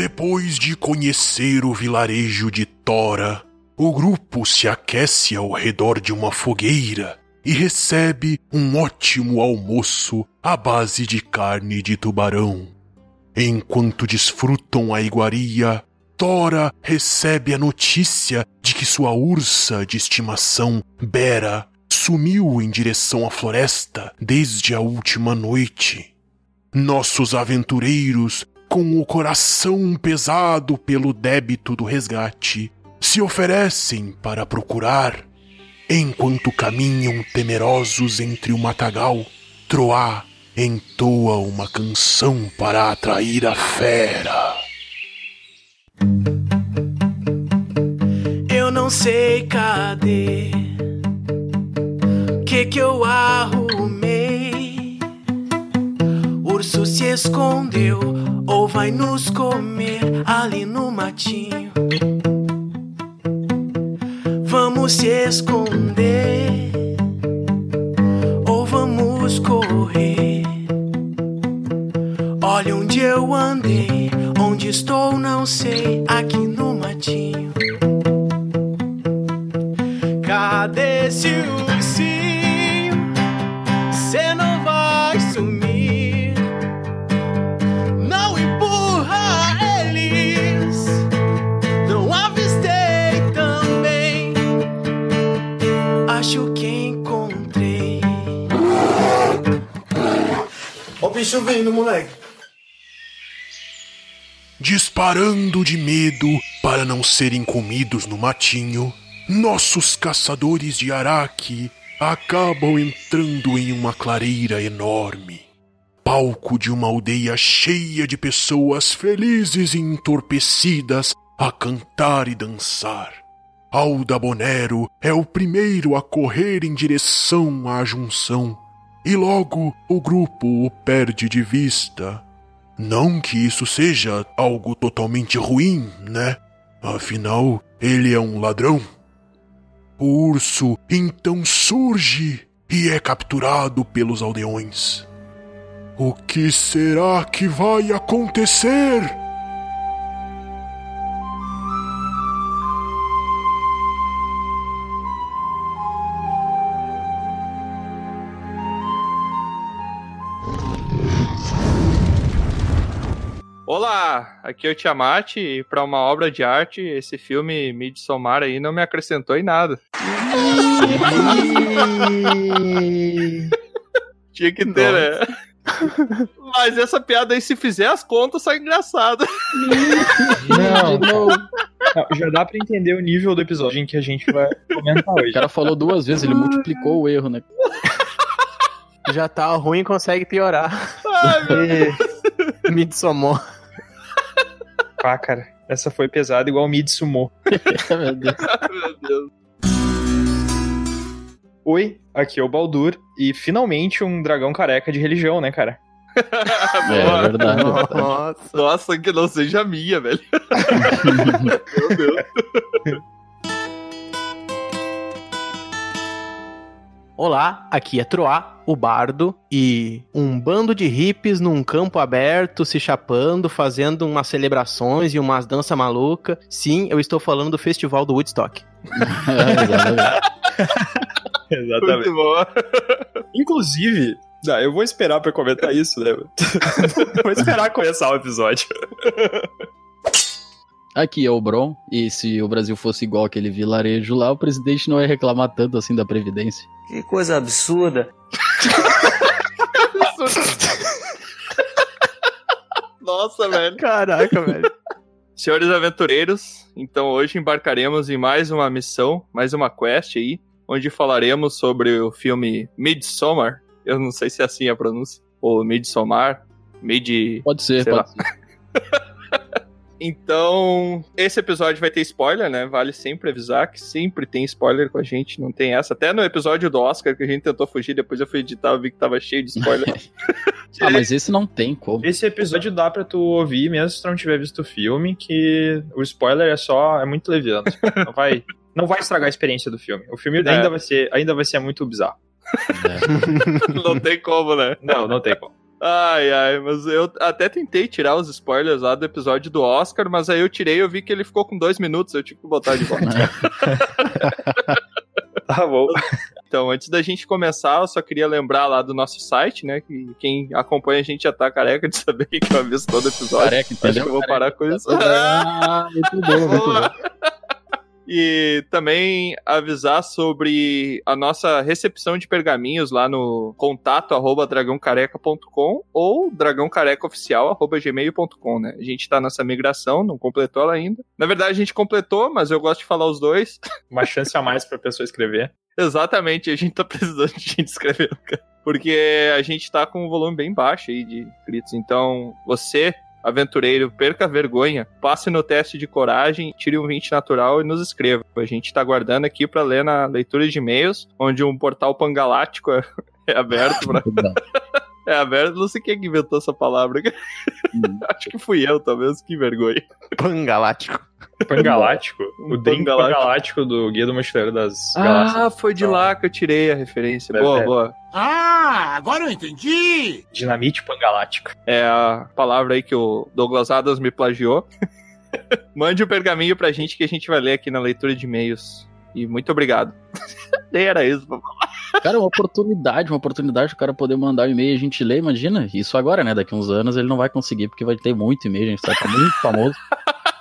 Depois de conhecer o vilarejo de Tora, o grupo se aquece ao redor de uma fogueira e recebe um ótimo almoço à base de carne de tubarão. Enquanto desfrutam a iguaria, Tora recebe a notícia de que sua ursa de estimação, Bera, sumiu em direção à floresta desde a última noite. Nossos aventureiros, com o coração pesado pelo débito do resgate, se oferecem para procurar. Enquanto caminham temerosos entre o matagal, Troá entoa uma canção para atrair a fera. Eu não sei cadê que que eu arrumei. Urso se escondeu ou vai nos comer ali no matinho. Vamos se esconder ou vamos correr. Olha onde eu andei, onde estou não sei, aqui no matinho. Cadê esse bicho vindo, moleque. Disparando de medo para não serem comidos no matinho, nossos caçadores de araque acabam entrando em uma clareira enorme. Palco de uma aldeia cheia de pessoas felizes e entorpecidas a cantar e dançar. Alda Bonero é o primeiro a correr em direção à junção, e logo o grupo o perde de vista. Não que isso seja algo totalmente ruim, né? Afinal, ele é um ladrão. O urso então surge e é capturado pelos aldeões. O que será que vai acontecer? Olá, aqui é o Tiamat e para uma obra de arte, esse filme Midsommar aí não me acrescentou em nada. Tinha que ter, né? Mas essa piada aí, se fizer as contas, sai engraçado. Não, não. Já dá pra entender o nível do episódio em que a gente vai comentar hoje. O cara falou duas vezes, ele multiplicou o erro, né? Já tá ruim, consegue piorar. Ai, meu Midsommar. Ah, cara, essa foi pesada igual o Midsumo. Meu Deus. meu Deus. Oi, aqui é o Baldur e finalmente um dragão careca de religião, né, cara? É verdade. Nossa. Nossa, que não seja minha, velho. meu Deus. Olá, aqui é Troá, o bardo, e um bando de hippies num campo aberto, se chapando, fazendo umas celebrações e umas danças malucas. Sim, eu estou falando do festival do Woodstock. É, exatamente. Exatamente. Muito bom. Inclusive, ah, eu vou esperar pra comentar isso, né? vou esperar começar o episódio. Aqui é o Bron, e se o Brasil fosse igual aquele vilarejo lá, o presidente não ia reclamar tanto assim da Previdência. Que coisa absurda. Nossa, velho. Caraca, velho. Senhores aventureiros, então hoje embarcaremos em mais uma missão, mais uma quest aí, onde falaremos sobre o filme Midsommar. Eu não sei se é assim a pronúncia. Ou Midsommar. Mid. Pode ser, Sei pode lá. ser. Então, esse episódio vai ter spoiler, né? Vale sempre avisar que sempre tem spoiler com a gente, não tem essa. Até no episódio do Oscar que a gente tentou fugir, depois eu fui editar, eu vi que tava cheio de spoiler. Ah, mas esse não tem como. Esse episódio dá pra tu ouvir, mesmo se tu não tiver visto o filme, que o spoiler é só. é muito leviano. Não vai, não vai estragar a experiência do filme. O filme É. ainda, vai ser, ainda vai ser muito bizarro. É. não tem como, né? Não, não tem como. Ai, ai, mas eu até tentei tirar os spoilers lá do episódio do Oscar, mas aí eu tirei e eu vi que ele ficou com dois minutos, eu tive que botar de volta. Tá bom. Então, antes da gente começar, eu só queria lembrar lá do nosso site, né? Que quem acompanha a gente já tá careca de saber que eu aviso todo episódio. Careca, Acho que entendeu? eu vou parar com isso. Ah, muito bom, muito bom. E também avisar sobre a nossa recepção de pergaminhos lá no contato arroba dragãocareca.com ou dragãocarecaoficial arroba gmail.com, né? A gente tá nessa migração, não completou ela ainda. Na verdade, a gente completou, mas eu gosto de falar os dois. Uma chance a mais pra pessoa escrever. Exatamente, a gente tá precisando de gente escrevendo, cara. Porque a gente tá com um volume bem baixo aí de inscritos. Então, você, aventureiro, perca a vergonha, passe no teste de coragem, tire um 20 natural e nos escreva. A gente tá aguardando aqui pra ler na leitura de e-mails, onde um portal pangalático é, é aberto pra. É aberto, não sei quem que inventou essa palavra. Hum. Acho que fui eu, talvez, que vergonha. Pangalático. Pangalático. o Um drink pangalático. pangalático do Guia do Mochileiro das Galáxias. Ah, foi de lá que eu tirei a referência. Boa, ter. boa. Ah, agora eu entendi! Dinamite pangalático. É a palavra aí que o Douglas Adams me plagiou. Mande o pergaminho pra gente que a gente vai ler aqui na leitura de e-mails. E muito obrigado. Nem era isso. papai. Cara, uma oportunidade, uma oportunidade do cara poder mandar um e-mail e a gente lê, imagina. Isso agora, né? Daqui uns anos ele não vai conseguir, porque vai ter muito e-mail, a gente vai estar muito famoso.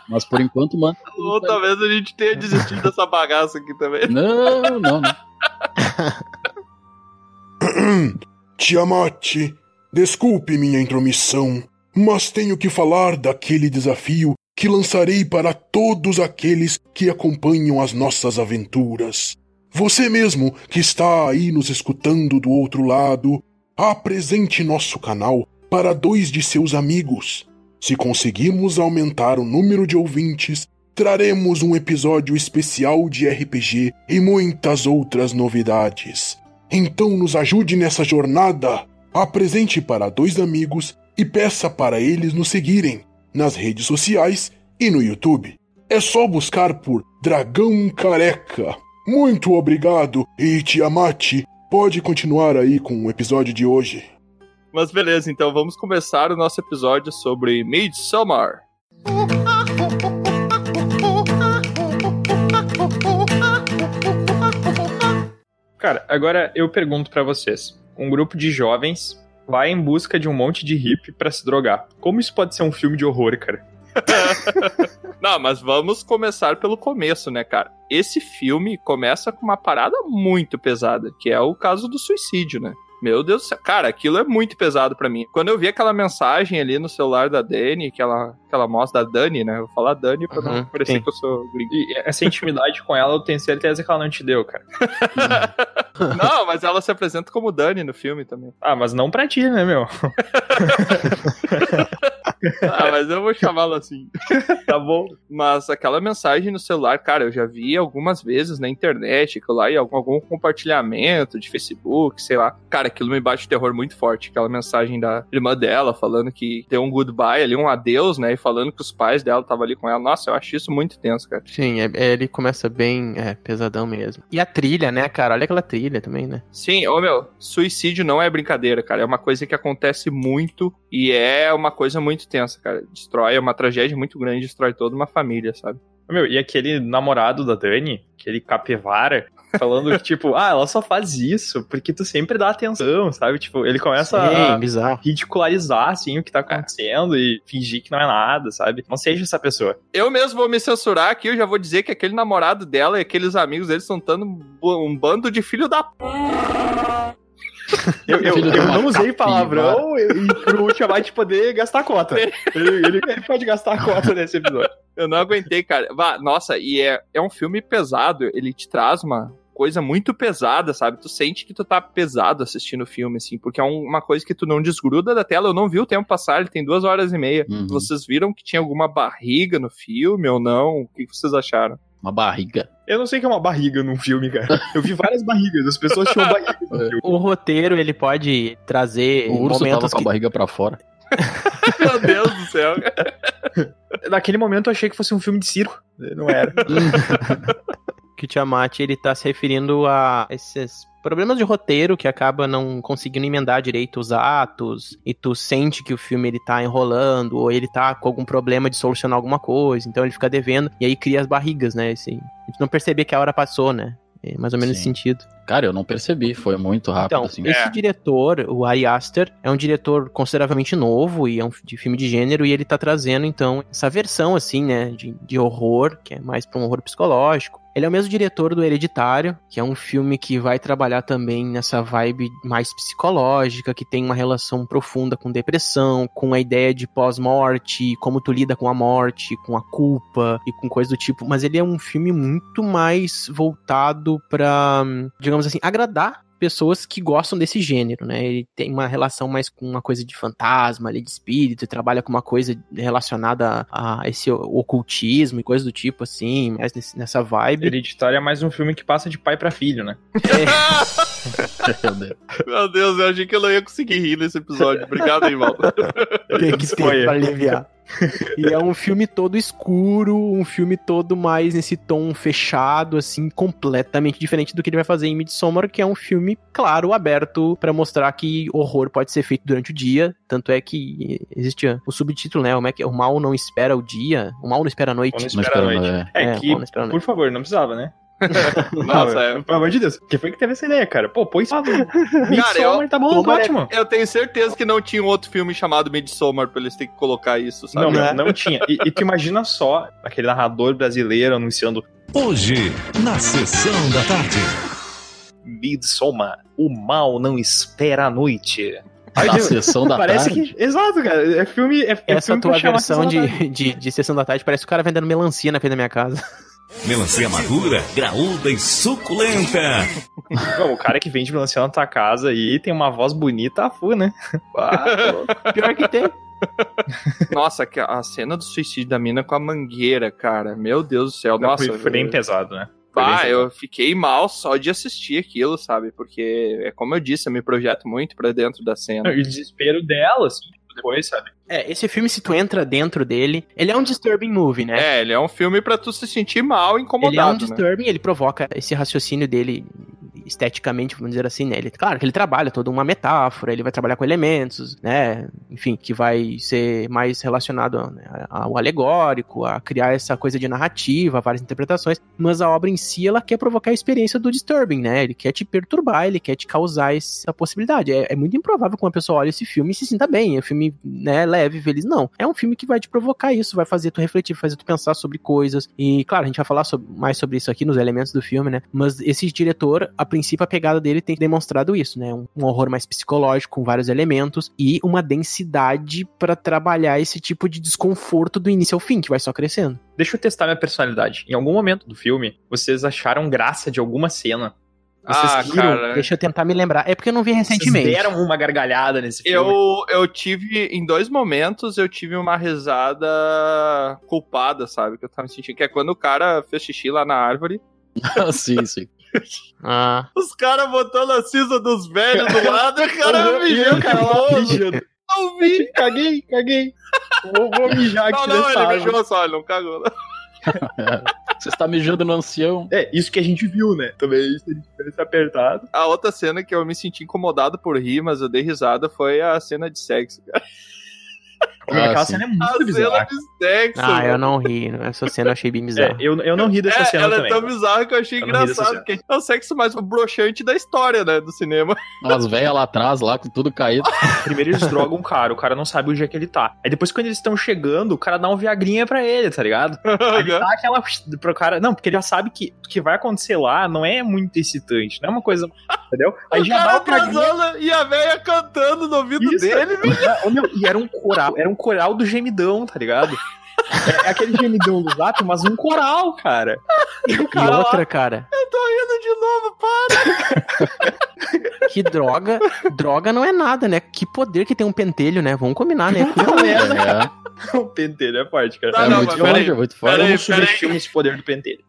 Mas por enquanto, mano. Ou talvez a gente tenha desistido dessa bagaça aqui também. Não, não, não. Tiamat, desculpe minha intromissão, mas tenho que falar daquele desafio que lançarei para todos aqueles que acompanham as nossas aventuras. Você mesmo que está aí nos escutando do outro lado, apresente nosso canal para dois de seus amigos. Se conseguirmos aumentar o número de ouvintes, traremos um episódio especial de RPG e muitas outras novidades. Então nos ajude nessa jornada. Apresente para dois amigos e peça para eles nos seguirem nas redes sociais e no YouTube. É só buscar por Dragão Careca. Muito obrigado e Tiamat, pode continuar aí com o episódio de hoje. Mas beleza, então vamos começar o nosso episódio sobre Midsommar. Cara, agora eu pergunto pra vocês. Um grupo de jovens vai em busca de um monte de hippie pra se drogar. Como isso pode ser um filme de horror, cara? Não, mas vamos começar pelo começo, né, cara? Esse filme começa com uma parada muito pesada, que é o caso do suicídio, né? Meu Deus do céu. Cara, aquilo é muito pesado pra mim. Quando eu vi aquela mensagem ali no celular da Dani, que ela, que ela mostra da Dani, né? Eu vou falar Dani pra não Uhum, parecer sim. que eu sou gringo. E essa intimidade com ela, eu tenho certeza que ela não te deu, cara. Não, mas ela se apresenta como Dani no filme também. Ah, mas não pra ti, né, meu? Ah, mas eu vou chamá-la assim. Tá bom. Mas aquela mensagem no celular, cara, eu já vi algumas vezes na internet, aquilo lá, e algum compartilhamento de Facebook, sei lá. Cara, aquilo me bate o terror muito forte. Aquela mensagem da irmã dela falando que tem um goodbye ali, um adeus, né? E falando que os pais dela estavam ali com ela. Nossa, eu acho isso muito tenso, cara. Sim, é- é- ele começa bem é, pesadão mesmo. E a trilha, né, cara? Olha aquela trilha também, né? Sim, ô meu, suicídio não é brincadeira, cara. É uma coisa que acontece muito e é uma coisa muito tensa, cara. Destrói, é uma tragédia muito grande, destrói toda uma família, sabe? Meu, e aquele namorado da Dani, aquele capivara, falando que, tipo, ah, ela só faz isso porque tu sempre dá atenção, sabe? Tipo, ele começa Sim, a bizarro. ridicularizar, assim, o que tá acontecendo e fingir que não é nada, sabe? Não seja essa pessoa. Eu mesmo vou me censurar aqui, eu já vou dizer que aquele namorado dela e aqueles amigos deles estão dando um, um bando de filho da p. Eu, eu, eu não usei palavrão e pro Tiamat poder gastar a cota. Ele, ele- ele pode gastar a cota nesse episódio. Eu não aguentei, cara. Vá, nossa, e é, é um filme pesado, ele te traz uma coisa muito pesada, sabe? Tu sente que tu tá pesado assistindo o filme, assim, porque é um- uma coisa que tu não desgruda da tela. Eu não vi o tempo passar, ele tem duas horas e meia. Uhum. Vocês viram que tinha alguma barriga no filme ou não? O que vocês acharam? Uma barriga. Eu não sei o que é uma barriga num filme, cara. Eu vi várias barrigas, as pessoas tinham barriga no filme. O roteiro, ele pode trazer O urso tava momentos com a que... barriga pra fora. Meu Deus do céu. Naquele momento eu achei que fosse um filme de circo. Não era. que o Tiamat, ele tá se referindo a esses Problemas de roteiro que acaba não conseguindo emendar direito os atos, e tu sente que o filme ele tá enrolando, ou ele tá com algum problema de solucionar alguma coisa, então ele fica devendo, e aí cria as barrigas, né? Assim, a gente não percebe que a hora passou, né? É mais ou menos Sim. esse sentido. Cara, eu não percebi, foi muito rápido, Então, assim. esse diretor, o Ari Aster, é um diretor consideravelmente novo e é um de filme de gênero e ele tá trazendo, então, essa versão, assim, né, de, de horror, que é mais pra um horror psicológico. Ele é o mesmo diretor do Hereditário, que é um filme que vai trabalhar também nessa vibe mais psicológica, que tem uma relação profunda com depressão, com a ideia de pós-morte, como tu lida com a morte, com a culpa e com coisa do tipo. Mas ele é um filme muito mais voltado pra, digamos assim, agradar pessoas que gostam desse gênero, né? Ele tem uma relação mais com uma coisa de fantasma, ali, de espírito, e trabalha com uma coisa relacionada a, a esse ocultismo e coisa do tipo, assim, mais nesse- nessa vibe. Hereditário é mais um filme que passa de pai pra filho, né? Meu Deus. Meu Deus, eu achei que eu não ia conseguir rir nesse episódio. Obrigado, Val. Tem que ter pra aliviar. E é um filme todo escuro, um filme todo mais nesse tom fechado, assim, completamente diferente do que ele vai fazer em Midsommar, que é um filme, claro, aberto pra mostrar que horror pode ser feito durante o dia. Tanto é que existe o subtítulo, né? Como é que é? O mal não espera o dia, o mal não espera a noite. Não Não espera a espera, noite. é. É, que, ou não espera a por favor, não precisava, né? Nossa, Não, é. Pelo amor de Deus. Que foi que teve essa ideia, cara? Pô, põe Midsommar eu- tá bom, ótimo. Eu tenho certeza que não tinha um outro filme chamado Midsommar pra eles terem que colocar isso, sabe? Não, Né? não, não tinha. E, e tu imagina só aquele narrador brasileiro anunciando Hoje, na sessão da tarde. Midsommar, o mal não espera a noite. Na Ai, sessão da Parece tarde. que. Exato, cara. É filme. É, é Essa filme tua versão de, de, de sessão da tarde parece o cara vendendo melancia na frente da minha casa. Melancia madura, graúda e suculenta. Não, o cara que vende melancia na tua casa aí tem uma voz bonita, a fu, né? Pior que tem. Nossa, que- a cena do suicídio da mina com a mangueira, cara. Meu Deus do céu. Não, Nossa, foi, foi bem pesado, né? Ah, eu fiquei mal só de assistir aquilo, sabe? Porque, é como eu disse, eu me projeto muito pra dentro da cena. E o desespero dela, assim, depois, sabe? É, esse filme, se tu entra dentro dele, ele é um disturbing movie, né? É, ele é um filme pra tu se sentir mal, ele é um incomodado, né? disturbing, ele provoca esse raciocínio dele esteticamente, vamos dizer assim, né? Ele, claro que ele trabalha toda uma metáfora, ele vai trabalhar com elementos, né? Enfim, que vai ser mais relacionado né, ao alegórico, a criar essa coisa de narrativa, várias interpretações, mas a obra em si, ela quer provocar a experiência do disturbing, né? Ele quer te perturbar, ele quer te causar essa possibilidade. É, é muito improvável que uma pessoa olhe esse filme e se sinta bem, é um filme, né, leve, feliz, não. É um filme que vai te provocar isso, vai fazer tu refletir, fazer tu pensar sobre coisas, e claro, a gente vai falar sobre- mais sobre isso aqui nos elementos do filme, né? Mas esse diretor, a princípio, a pegada dele tem demonstrado isso, né? Um, um horror mais psicológico, com vários elementos, e uma densidade pra trabalhar esse tipo de desconforto do início ao fim, que vai só crescendo. Deixa eu testar minha personalidade. Em algum momento do filme, vocês acharam graça de alguma cena? Vocês Ah, riram? cara. Deixa eu tentar me lembrar. É porque eu não vi Vocês recentemente. deram uma gargalhada nesse filme? Eu, eu tive, em dois momentos, eu tive uma risada culpada, sabe? Que eu tava me sentindo. Que é quando o cara fez xixi lá na árvore. sim, sim. Ah. Os caras botando a cinza dos velhos do lado e o cara mijando o cara lá mijando. Não vi. Caguei, caguei. Vou, vou mijar Não, aqui não, nessa ele árvore. mijou só, ele não cagou. não. Você está mijando no ancião. É, isso que a gente viu, né? Também se a gente tivesse apertado. A outra cena que eu me senti incomodado por rir, mas eu dei risada, foi a cena de sexo. Cara. Ah, Aquela sim. cena é muito bizarra. sexo. Ah, eu não ri. Essa cena eu achei bem É, bizarra. eu, eu não ri dessa É, cena ela também. é tão bizarra que eu achei Eu engraçado, porque é o sexo mais broxante da história, né, do cinema. As velhas lá atrás, lá com tudo caído. Primeiro eles drogam o cara, o cara não sabe onde é que ele tá. Aí depois, quando eles estão chegando, o cara dá um viagrinha pra ele, tá ligado? Aí ele dá aquela pro cara. Não, porque ele já sabe que o que vai acontecer lá não é muito excitante, não é uma coisa. Entendeu? Aí o já dá cara o viagrinha. e a velha cantando no ouvido Isso. dele. E era um coral, era um coral do gemidão, tá ligado? É, é aquele gemidão do zap, mas um coral, cara. E o E cara lá, outra, cara, Eu tô rindo de novo, para. que droga. droga não é nada, né? Que poder que tem um pentelho, né? Vamos combinar, né? Puta merda, É, o pentelho é forte, cara. Tá, é não, muito forte, é muito Eu forte. peraí, não subestimo esse poder do pentelho.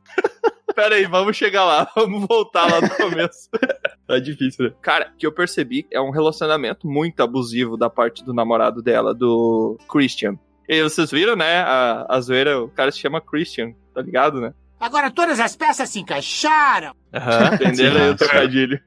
Pera aí, vamos chegar lá. Vamos voltar lá do começo. Tá difícil, né? Cara, que eu percebi é um relacionamento muito abusivo da parte do namorado dela, do Christian. E vocês viram, né? A, a zoeira, o cara se chama Christian, tá ligado, né? Agora todas as peças se encaixaram. Aham. Entenderam aí o trocadilho.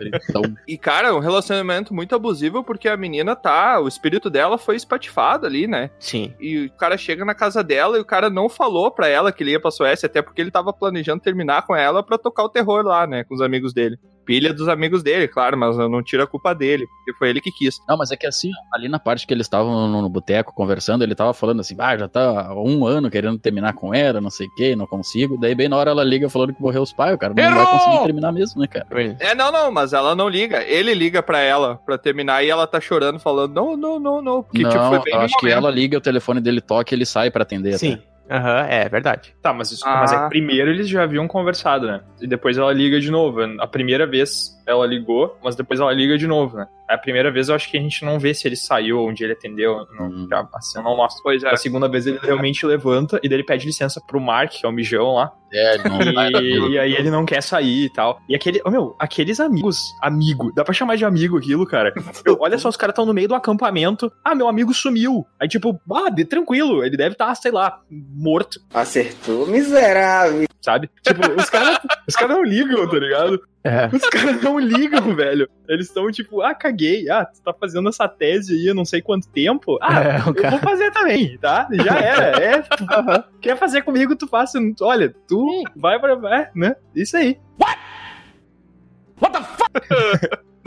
Então, E, cara, um relacionamento muito abusivo porque a menina tá. O espírito dela foi espatifado ali, né? Sim. E o cara chega na casa dela e o cara não falou pra ela que ele ia pra Suécia, até porque ele tava planejando terminar com ela pra tocar o terror lá, né? Com os amigos dele. Pilha dos amigos dele, claro, mas eu não tiro a culpa dele, porque foi ele que quis. Não, mas é que assim, ó, ali na parte que eles estavam no, no boteco conversando, ele tava falando assim, ah, já tá há um ano querendo terminar com ela, não sei o que, não consigo. Daí bem na hora ela liga falando que morreu os pais, o cara não vai conseguir terminar mesmo, né, cara? É, não, não, mas ela não liga. Ele liga pra ela pra terminar e ela tá chorando, falando, não, não, não, não. Porque, não, tipo, foi bem eu acho que ela liga, o telefone dele toca e ele sai pra atender. Sim. Aham, é verdade. Tá, mas, isso, Ah. mas é que primeiro eles já haviam conversado, né? E depois ela liga de novo. A primeira vez ela ligou, mas depois ela liga de novo, né? A primeira vez eu acho que a gente não vê se ele saiu, onde ele atendeu. Não, Hum. já, assim, não mostra. Pois é. A segunda vez ele realmente levanta e daí ele pede licença pro Mark, que é o mijão lá. É, não E, e aí ele não quer sair e tal. E aquele. Oh, meu, aqueles amigos. Amigo. Dá pra chamar de amigo aquilo, cara. Meu, olha só, os caras estão no meio do acampamento. Ah, meu amigo sumiu. Aí, tipo, ah, de tranquilo. Ele deve estar, sei lá, morto, Acertou, miserável. sabe? Tipo, os caras os cara não ligam, tá ligado? É. Os caras não ligam, velho. Eles estão tipo, ah, caguei. Ah, tu tá fazendo essa tese aí há não sei quanto tempo. Ah, É, eu cara- vou fazer também, tá? Já era. É, quer fazer comigo, tu faça. Olha, tu vai pra. É, né? Isso aí.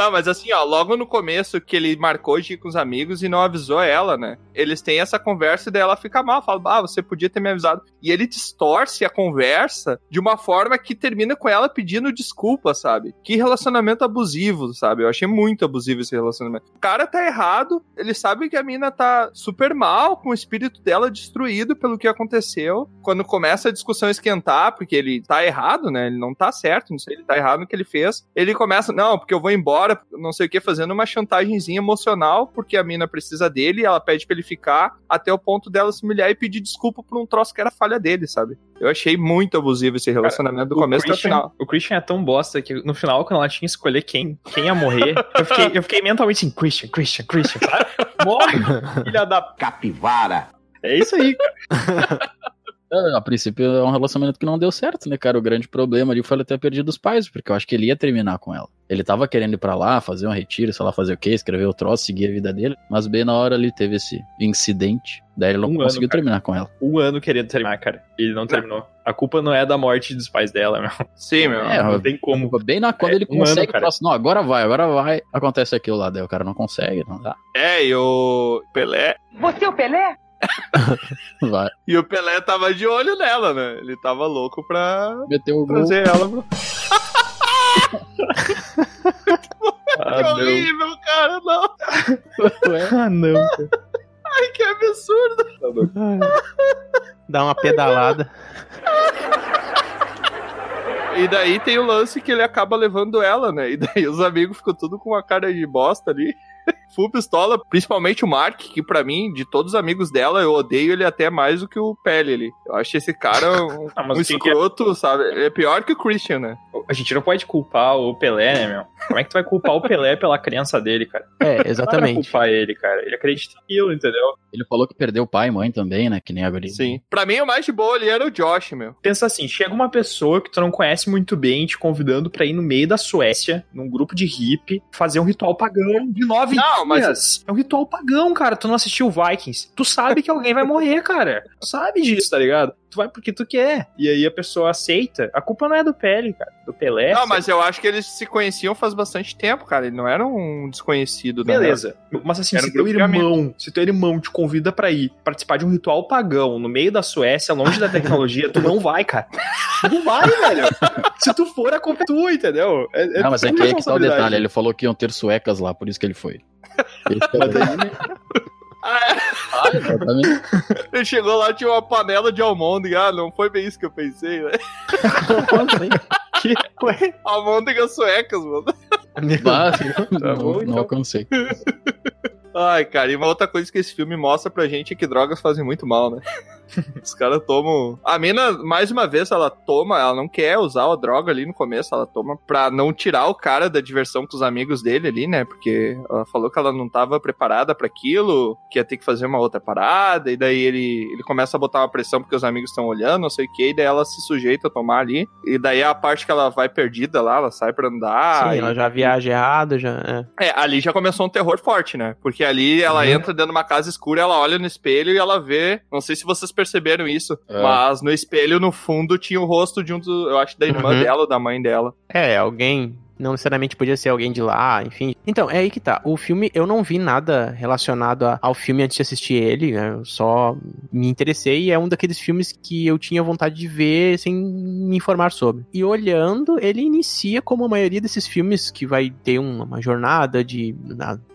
Mas assim, ó, logo no começo que ele marcou de ir com os amigos e não avisou ela, né? Eles têm essa conversa e daí ela fica mal, fala, ah, você podia ter me avisado. E ele distorce a conversa de uma forma que termina com ela pedindo desculpa, sabe? Que relacionamento abusivo, sabe? Eu achei muito abusivo esse relacionamento. O cara tá errado, ele sabe que a mina tá super mal, com o espírito dela destruído pelo que aconteceu. Quando começa a discussão esquentar, porque ele tá errado, né? Ele não tá certo, não sei, ele tá errado no que ele fez. Ele começa, não, porque eu vou embora, não sei o que, fazendo uma chantagemzinha emocional, porque a mina precisa dele, ela pede pra ele ficar, até o ponto dela se humilhar e pedir desculpa por um troço que era falha dele, sabe? Eu achei muito abusivo esse relacionamento do O começo até o final. o Christian é tão bosta que no final, quando ela tinha que escolher quem, quem ia morrer, eu fiquei, eu fiquei mentalmente assim, Christian, Christian, Christian, para, morre, filha da... Capivara. É isso aí, cara. É, A princípio é um relacionamento que não deu certo, né, cara? O grande problema ali foi ele ter perdido os pais, porque eu acho que ele ia terminar com ela. Ele tava querendo ir pra lá, fazer um retiro, sei lá, fazer o quê, escrever o troço, seguir a vida dele, mas bem na hora ali teve esse incidente, daí ele não Um ano, conseguiu cara. terminar com ela. Um ano querendo terminar, cara. E ele não terminou. A culpa não é da morte dos pais dela, meu. Sim, meu. É, Não tem como. Bem na quando É, ele um consegue, ano, cara. fala assim, não, agora vai, agora vai, acontece aquilo lá, daí o cara não consegue, não dá, É, e o Pelé. Você é o Pelé? vai, E o Pelé tava de olho nela, né? Ele tava louco pra meteu o gol, trazer ela pro. Ah, que não. horrível, cara, não. Ué, Ah, não. cara. Ai, que absurdo. Dá uma pedalada. E daí tem o lance que ele acaba levando ela, né? E daí os amigos ficam tudo com uma cara de bosta ali. Full pistola, principalmente o Mark, que pra mim, de todos os amigos dela, eu odeio ele até mais do que o Pele ali. Eu acho esse cara um, Ah, um que que é? escroto, sabe? É pior que o Christian, né? A gente não pode culpar o Pelé, né, meu? Como é que tu vai culpar o Pelé pela crença dele, cara? É, Não exatamente. culpar ele, cara. Ele acredita naquilo, entendeu? ele falou que perdeu pai e mãe também, né, que nem a guria. Sim. Pra mim, o mais de boa ali era o Josh, meu. Pensa assim, chega uma pessoa que tu não conhece muito bem te convidando pra ir no meio da Suécia, num grupo de hippie, fazer um ritual pagão de nove Não, mas- dias. É um ritual pagão, cara. Tu não assistiu Vikings. Tu sabe que alguém vai morrer, cara. Tu sabe disso, tá ligado? Tu vai porque tu quer. E aí a pessoa aceita. A culpa não é do Pele, cara. Do Pelé. Não, mas eu acho que eles se conheciam faz bastante tempo, cara. Ele não era um desconhecido, né? Beleza. Mas assim, Era se teu irmão, se teu irmão te convida pra ir participar de um ritual pagão no meio da Suécia, longe da tecnologia, tu não vai, cara. Tu não vai, velho. Se tu for, a culpa é tua, entendeu? É, é Não, mas é tua que aí que tá o detalhe, ele falou que iam ter suecas lá, por isso que ele foi. É detalhe. Ah, exatamente. Ele chegou lá, tinha uma panela de almôndega. Ah, não foi bem isso que eu pensei, né? Que... Ué? Almôndegas suecas, mano. Não, bom, não então. alcancei. Ai, cara, e uma outra coisa que esse filme mostra pra gente é que drogas fazem muito mal, né? Os caras tomam. A mina, mais uma vez, ela toma, ela não quer usar a droga ali no começo, ela toma pra não tirar o cara da diversão com os amigos dele ali, né? Porque ela falou que ela não tava preparada para aquilo, que ia ter que fazer uma outra parada, e daí ele, ele começa a botar uma pressão porque os amigos estão olhando, não sei o que, e daí ela se sujeita a tomar ali. E daí é a parte que ela vai perdida lá, ela sai pra andar. Sim, e- ela já viaja errado, já. É. É, ali já começou um terror forte, né? Porque ali ela Uhum. entra dentro de uma casa escura, ela olha no espelho e ela vê. Não sei se vocês perceberam isso, É. mas no espelho, no fundo, tinha o rosto de um dos. Eu acho da irmã Uhum. dela ou da mãe dela. É, alguém. Não necessariamente podia ser alguém de lá, enfim. Então, é aí que tá. O filme, eu não vi nada relacionado a- ao filme antes de assistir ele, né? Eu só me interessei e é um daqueles filmes que eu tinha vontade de ver sem me informar sobre. E olhando, ele inicia como a maioria desses filmes que vai ter uma, uma jornada de,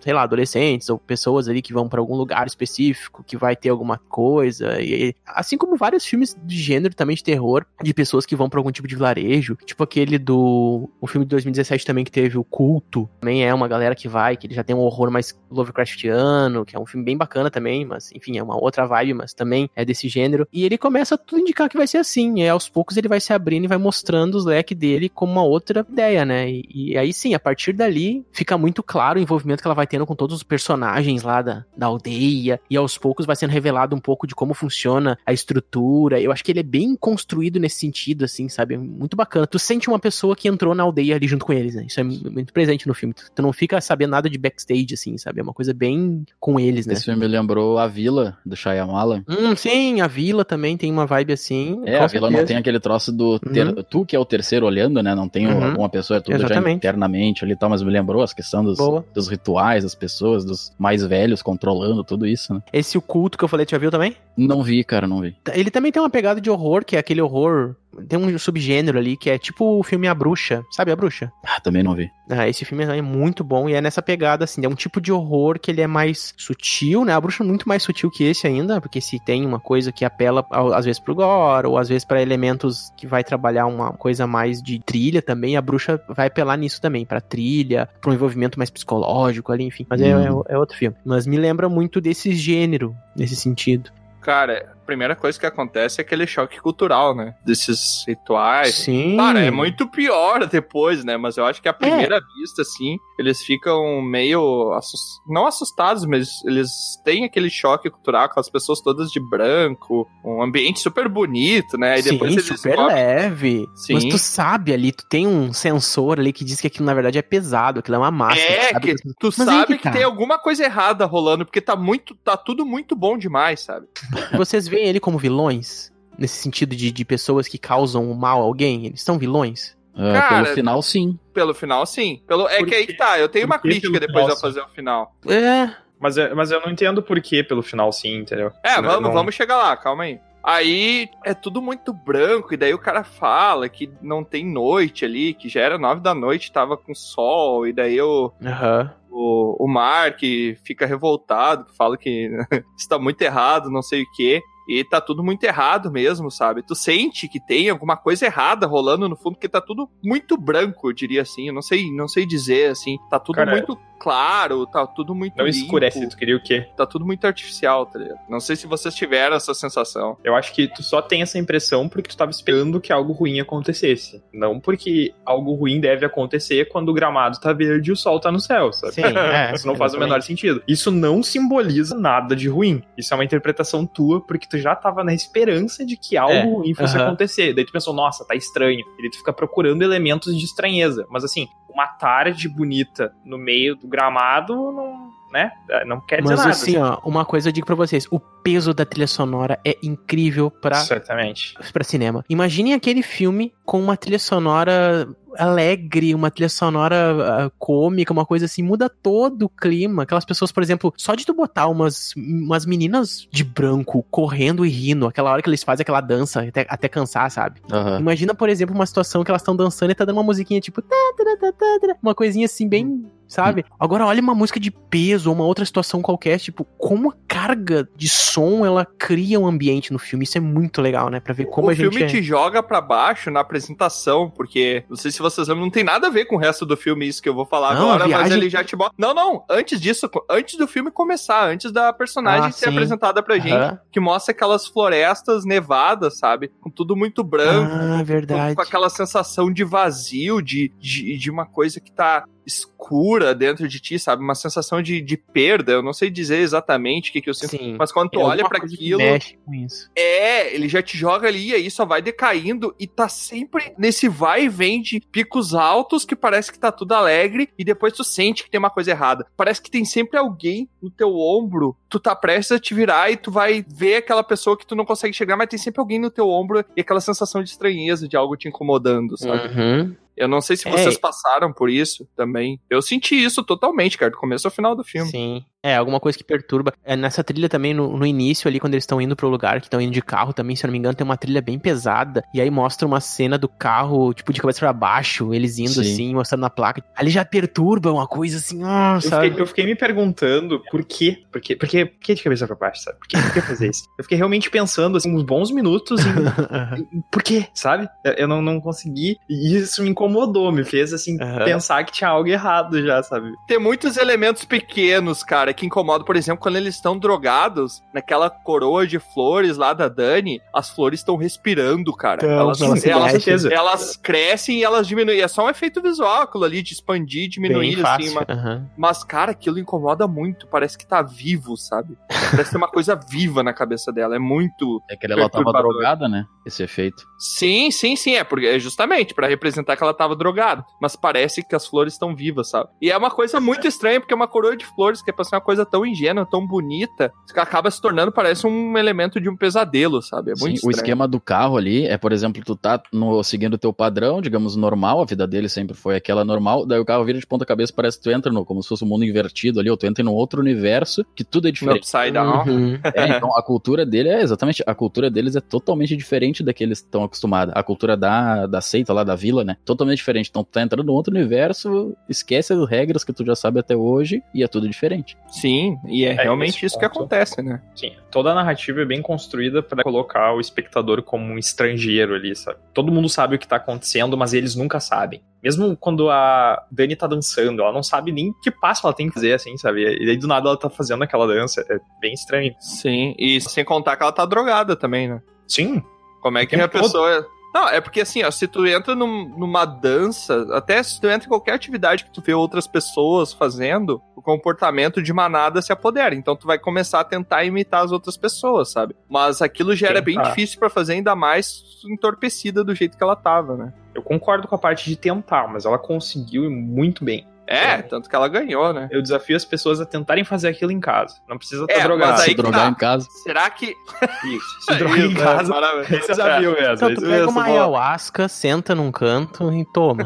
sei lá, adolescentes ou pessoas ali que vão pra algum lugar específico, que vai ter alguma coisa. E, assim como vários filmes de gênero também de terror, de pessoas que vão pra algum tipo de vilarejo, tipo aquele do o filme de 2017 também que teve o Culto, também é uma galera que vai, que ele já tem um horror mais Lovecraftiano, que é um filme bem bacana também, mas enfim, é uma outra vibe, mas também é desse gênero. E ele começa a tudo indicar que vai ser assim, e aos poucos ele vai se abrindo e vai mostrando os leques dele como uma outra ideia, né? E, e aí sim, a partir dali fica muito claro o envolvimento que ela vai tendo com todos os personagens lá da, da aldeia, e aos poucos vai sendo revelado um pouco de como funciona a estrutura. Eu acho que ele é bem construído nesse sentido, assim, sabe? Muito bacana. Tu sente uma pessoa que entrou na aldeia ali junto com eles, né? Isso é mu- muito presente no filme. Tu não fica sabendo nada de backstage, assim, sabe? É uma coisa bem com eles, né? Esse filme me lembrou A Vila, do Shyamalan. Hum, sim, a vila também tem uma vibe assim. É, a Vila não tem aquele troço do... ter- Uhum. Tu que é o terceiro olhando, né? Não tem Uhum. uma pessoa, é tudo já Exatamente. internamente ali e tal, mas me lembrou as questões dos, dos rituais, das pessoas, dos mais velhos controlando tudo isso, né? Esse o culto que eu falei, tu já viu também? Não vi, cara, não vi. Ele também tem uma pegada de horror, que é aquele horror. Tem um subgênero ali que é tipo o filme A Bruxa. Sabe A Bruxa? Ah, também não vi. Ah, esse filme é muito bom e é nessa pegada, assim. É um tipo de horror que ele é mais sutil, né? A Bruxa é muito mais sutil que esse ainda, porque se tem uma coisa que apela às vezes pro gore, ou às vezes pra elementos que vai trabalhar uma coisa mais de trilha também, a Bruxa vai apelar nisso também, pra trilha, pra um envolvimento mais psicológico ali, enfim. Mas é, Hum. é- é outro filme. Mas me lembra muito desse gênero, nesse sentido. Cara, primeira coisa que acontece é aquele choque cultural, né? Desses rituais. Sim. Cara, é muito pior depois, né? Mas eu acho que à primeira vista, assim, eles ficam meio. assus- Não assustados, mas eles têm aquele choque cultural, aquelas pessoas todas de branco, um ambiente super bonito, né? E depois Sim, eles super leve. Sim. Mas tu sabe ali, tu tem um sensor ali que diz que aquilo na verdade é pesado, aquilo é uma máscara. É, sabe? que tu Mas sabe que que, tá. tem alguma coisa errada rolando, porque tá muito. tá tudo muito bom demais, sabe? Vocês veem ele como vilões? Nesse sentido de, de pessoas que causam o mal a alguém? Eles são vilões? Ah, Cara, pelo final, sim. Pelo final, sim. Pelo... É que aí que tá, eu tenho uma que crítica depois a fazer o final. É. Mas, eu- mas eu não entendo por que pelo final sim, entendeu? É, Não- vamos, não- vamos chegar lá, calma aí. Aí é tudo muito branco, e daí o cara fala que não tem noite ali, que já era nove da noite, tava com sol, e daí o, Aham. o, o Mark fica revoltado, que fala que está muito errado, não sei o quê. E tá tudo muito errado mesmo, sabe? Tu sente que tem alguma coisa errada rolando no fundo, porque tá tudo muito branco, eu diria assim. Eu não sei, não sei dizer assim. Tá tudo Cara, muito claro, tá tudo muito Não limpo, escurece, tu queria o quê? Tá tudo muito artificial, tá ligado? Não sei se vocês tiveram essa sensação. Eu acho que tu só tem essa impressão porque tu tava esperando que algo ruim acontecesse. Não porque algo ruim deve acontecer quando o gramado tá verde e o sol tá no céu, sabe? Sim, é, Isso não faz o menor sentido. Isso não simboliza nada de ruim. Isso é uma interpretação tua, porque tu já tava na esperança de que algo É, ruim fosse acontecer. Daí tu pensou, nossa, tá estranho. E daí tu fica procurando elementos de estranheza. Mas assim, uma tarde bonita no meio do gramado não, né? Não quer dizer Mas nada. assim, ó, uma coisa eu digo pra vocês: o peso da trilha sonora é incrível pra, Certamente. pra cinema. Imaginem aquele filme com uma trilha sonora alegre, uma trilha sonora ah, cômica, uma coisa assim, muda todo o clima. Aquelas pessoas, por exemplo, só de tu botar umas, umas meninas de branco correndo e rindo, aquela hora que eles fazem aquela dança até, até cansar, sabe? Aham. Imagina, por exemplo, uma situação que elas estão dançando e tá dando uma musiquinha tipo. tá, tá, tá, uma coisinha assim, bem. Sabe? Agora, olha uma música de peso ou uma outra situação qualquer, tipo, como a carga de som ela cria um ambiente no filme. Isso é muito legal, né? Pra ver como o a gente. filme é- te joga pra baixo na apresentação, porque não sei se vocês lembram, não tem nada a ver com o resto do filme isso que eu vou falar Não, agora, a mas viagem- ele já te bota. Não, não, antes disso, antes do filme começar, antes da personagem Ah, ser sim. apresentada pra gente, Aham. que mostra aquelas florestas nevadas, sabe? Com tudo muito branco, Ah, com, verdade. com aquela sensação de vazio, de, de, de uma coisa que tá escura dentro de ti, sabe? Uma sensação de, de perda. Eu não sei dizer exatamente o que, que eu sinto. Sim. Mas quando tu É olha que aquilo. Mexe com isso. É, ele já te joga ali e aí só vai decaindo e tá sempre nesse vai e vem de picos altos que parece que tá tudo alegre e depois tu sente que tem uma coisa errada. Parece que tem sempre alguém no teu ombro, tu tá prestes a te virar e tu vai ver aquela pessoa que tu não consegue chegar, mas tem sempre alguém no teu ombro e aquela sensação de estranheza, de algo te incomodando, sabe? Uhum. Eu não sei se É. vocês passaram por isso também. Eu senti isso totalmente, cara, do começo ao final do filme. Sim. É, alguma coisa que perturba. É, nessa trilha também, no, no início ali, quando eles estão indo pro lugar, que estão indo de carro também, se eu não me engano, tem uma trilha bem pesada. E aí mostra uma cena do carro, tipo, de cabeça pra baixo, eles indo Sim. assim, mostrando na placa. Ali já perturba uma coisa assim, ah, Eu sabe? fiquei, eu fiquei me perguntando por quê? Por quê? Por quê, por quê de cabeça pra baixo, sabe? Por quê, por fazer isso? Eu fiquei realmente pensando, assim, uns bons minutos em, em- por quê, sabe? Eu- Eu não, não consegui. E isso me incomodou, me fez, assim, Aham. pensar que tinha algo errado já, sabe? Tem muitos elementos pequenos, cara, que incomodam. Por exemplo, quando eles estão drogados, naquela coroa de flores lá da Dani, as flores estão respirando, cara. Então, elas, elas se elas, elas crescem e elas diminuem. É só um efeito visual aquilo ali, de expandir, diminuir, Bem assim. fácil. Mas, aham. mas, cara, aquilo incomoda muito. Parece que tá vivo, sabe? Parece ter uma coisa viva na cabeça dela. É muito. É que ela tava drogada, né? Esse efeito. Sim, sim, sim. É, porque, é justamente pra representar que ela tava drogada. Mas parece que as flores estão vivas, sabe? E é uma coisa muito estranha, porque é uma coroa de flores, que é pra ser uma coisa tão ingênua, tão bonita, que acaba se tornando, parece um elemento de um pesadelo, sabe? É muito Sim, o esquema do carro ali é, por exemplo, tu tá no, seguindo o teu padrão, digamos, normal, a vida dele sempre foi aquela normal, daí o carro vira de ponta cabeça, parece que tu entra no, como se fosse um mundo invertido ali, ou tu entra em um outro universo, que tudo é diferente. Upside Down. Uhum. É, então a cultura dele é exatamente, a cultura deles é totalmente diferente da que eles estão acostumados. A cultura da, da seita lá, da vila, né? Totalmente diferente. Então tu tá entrando num outro universo, esquece as regras que tu já sabe até hoje e é tudo diferente. Sim, e é, É, realmente isso que ponto. acontece, né? Sim, toda a narrativa é bem construída pra colocar o espectador como um estrangeiro ali, sabe? Todo mundo sabe o que tá acontecendo, mas eles nunca sabem. Mesmo quando a Dani tá dançando, ela não sabe nem que passo ela tem que fazer, assim, sabe? E aí do nada ela tá fazendo aquela dança. É bem estranho. Sim, e sem contar que ela tá drogada também, né? Sim, Como é que a pessoa. Não, é porque assim, ó, se tu entra num- numa dança, até se tu entra em qualquer atividade que tu vê outras pessoas fazendo, o comportamento de manada se apodera. Então tu vai começar a tentar imitar as outras pessoas, sabe? Mas aquilo já era bem difícil pra fazer, ainda mais entorpecida do jeito que ela tava, né? eu concordo com a parte de tentar, mas ela conseguiu e muito bem. É, tanto que ela ganhou, né? Eu desafio as pessoas a tentarem fazer aquilo em casa. Não precisa estar É, drogado. mas aí Se drogar tá. em casa. Será que. Isso, se drogar em é, casa. Esse é o desafio mesmo. Então tu esse pega mesmo, uma boa. ayahuasca, senta num canto e toma.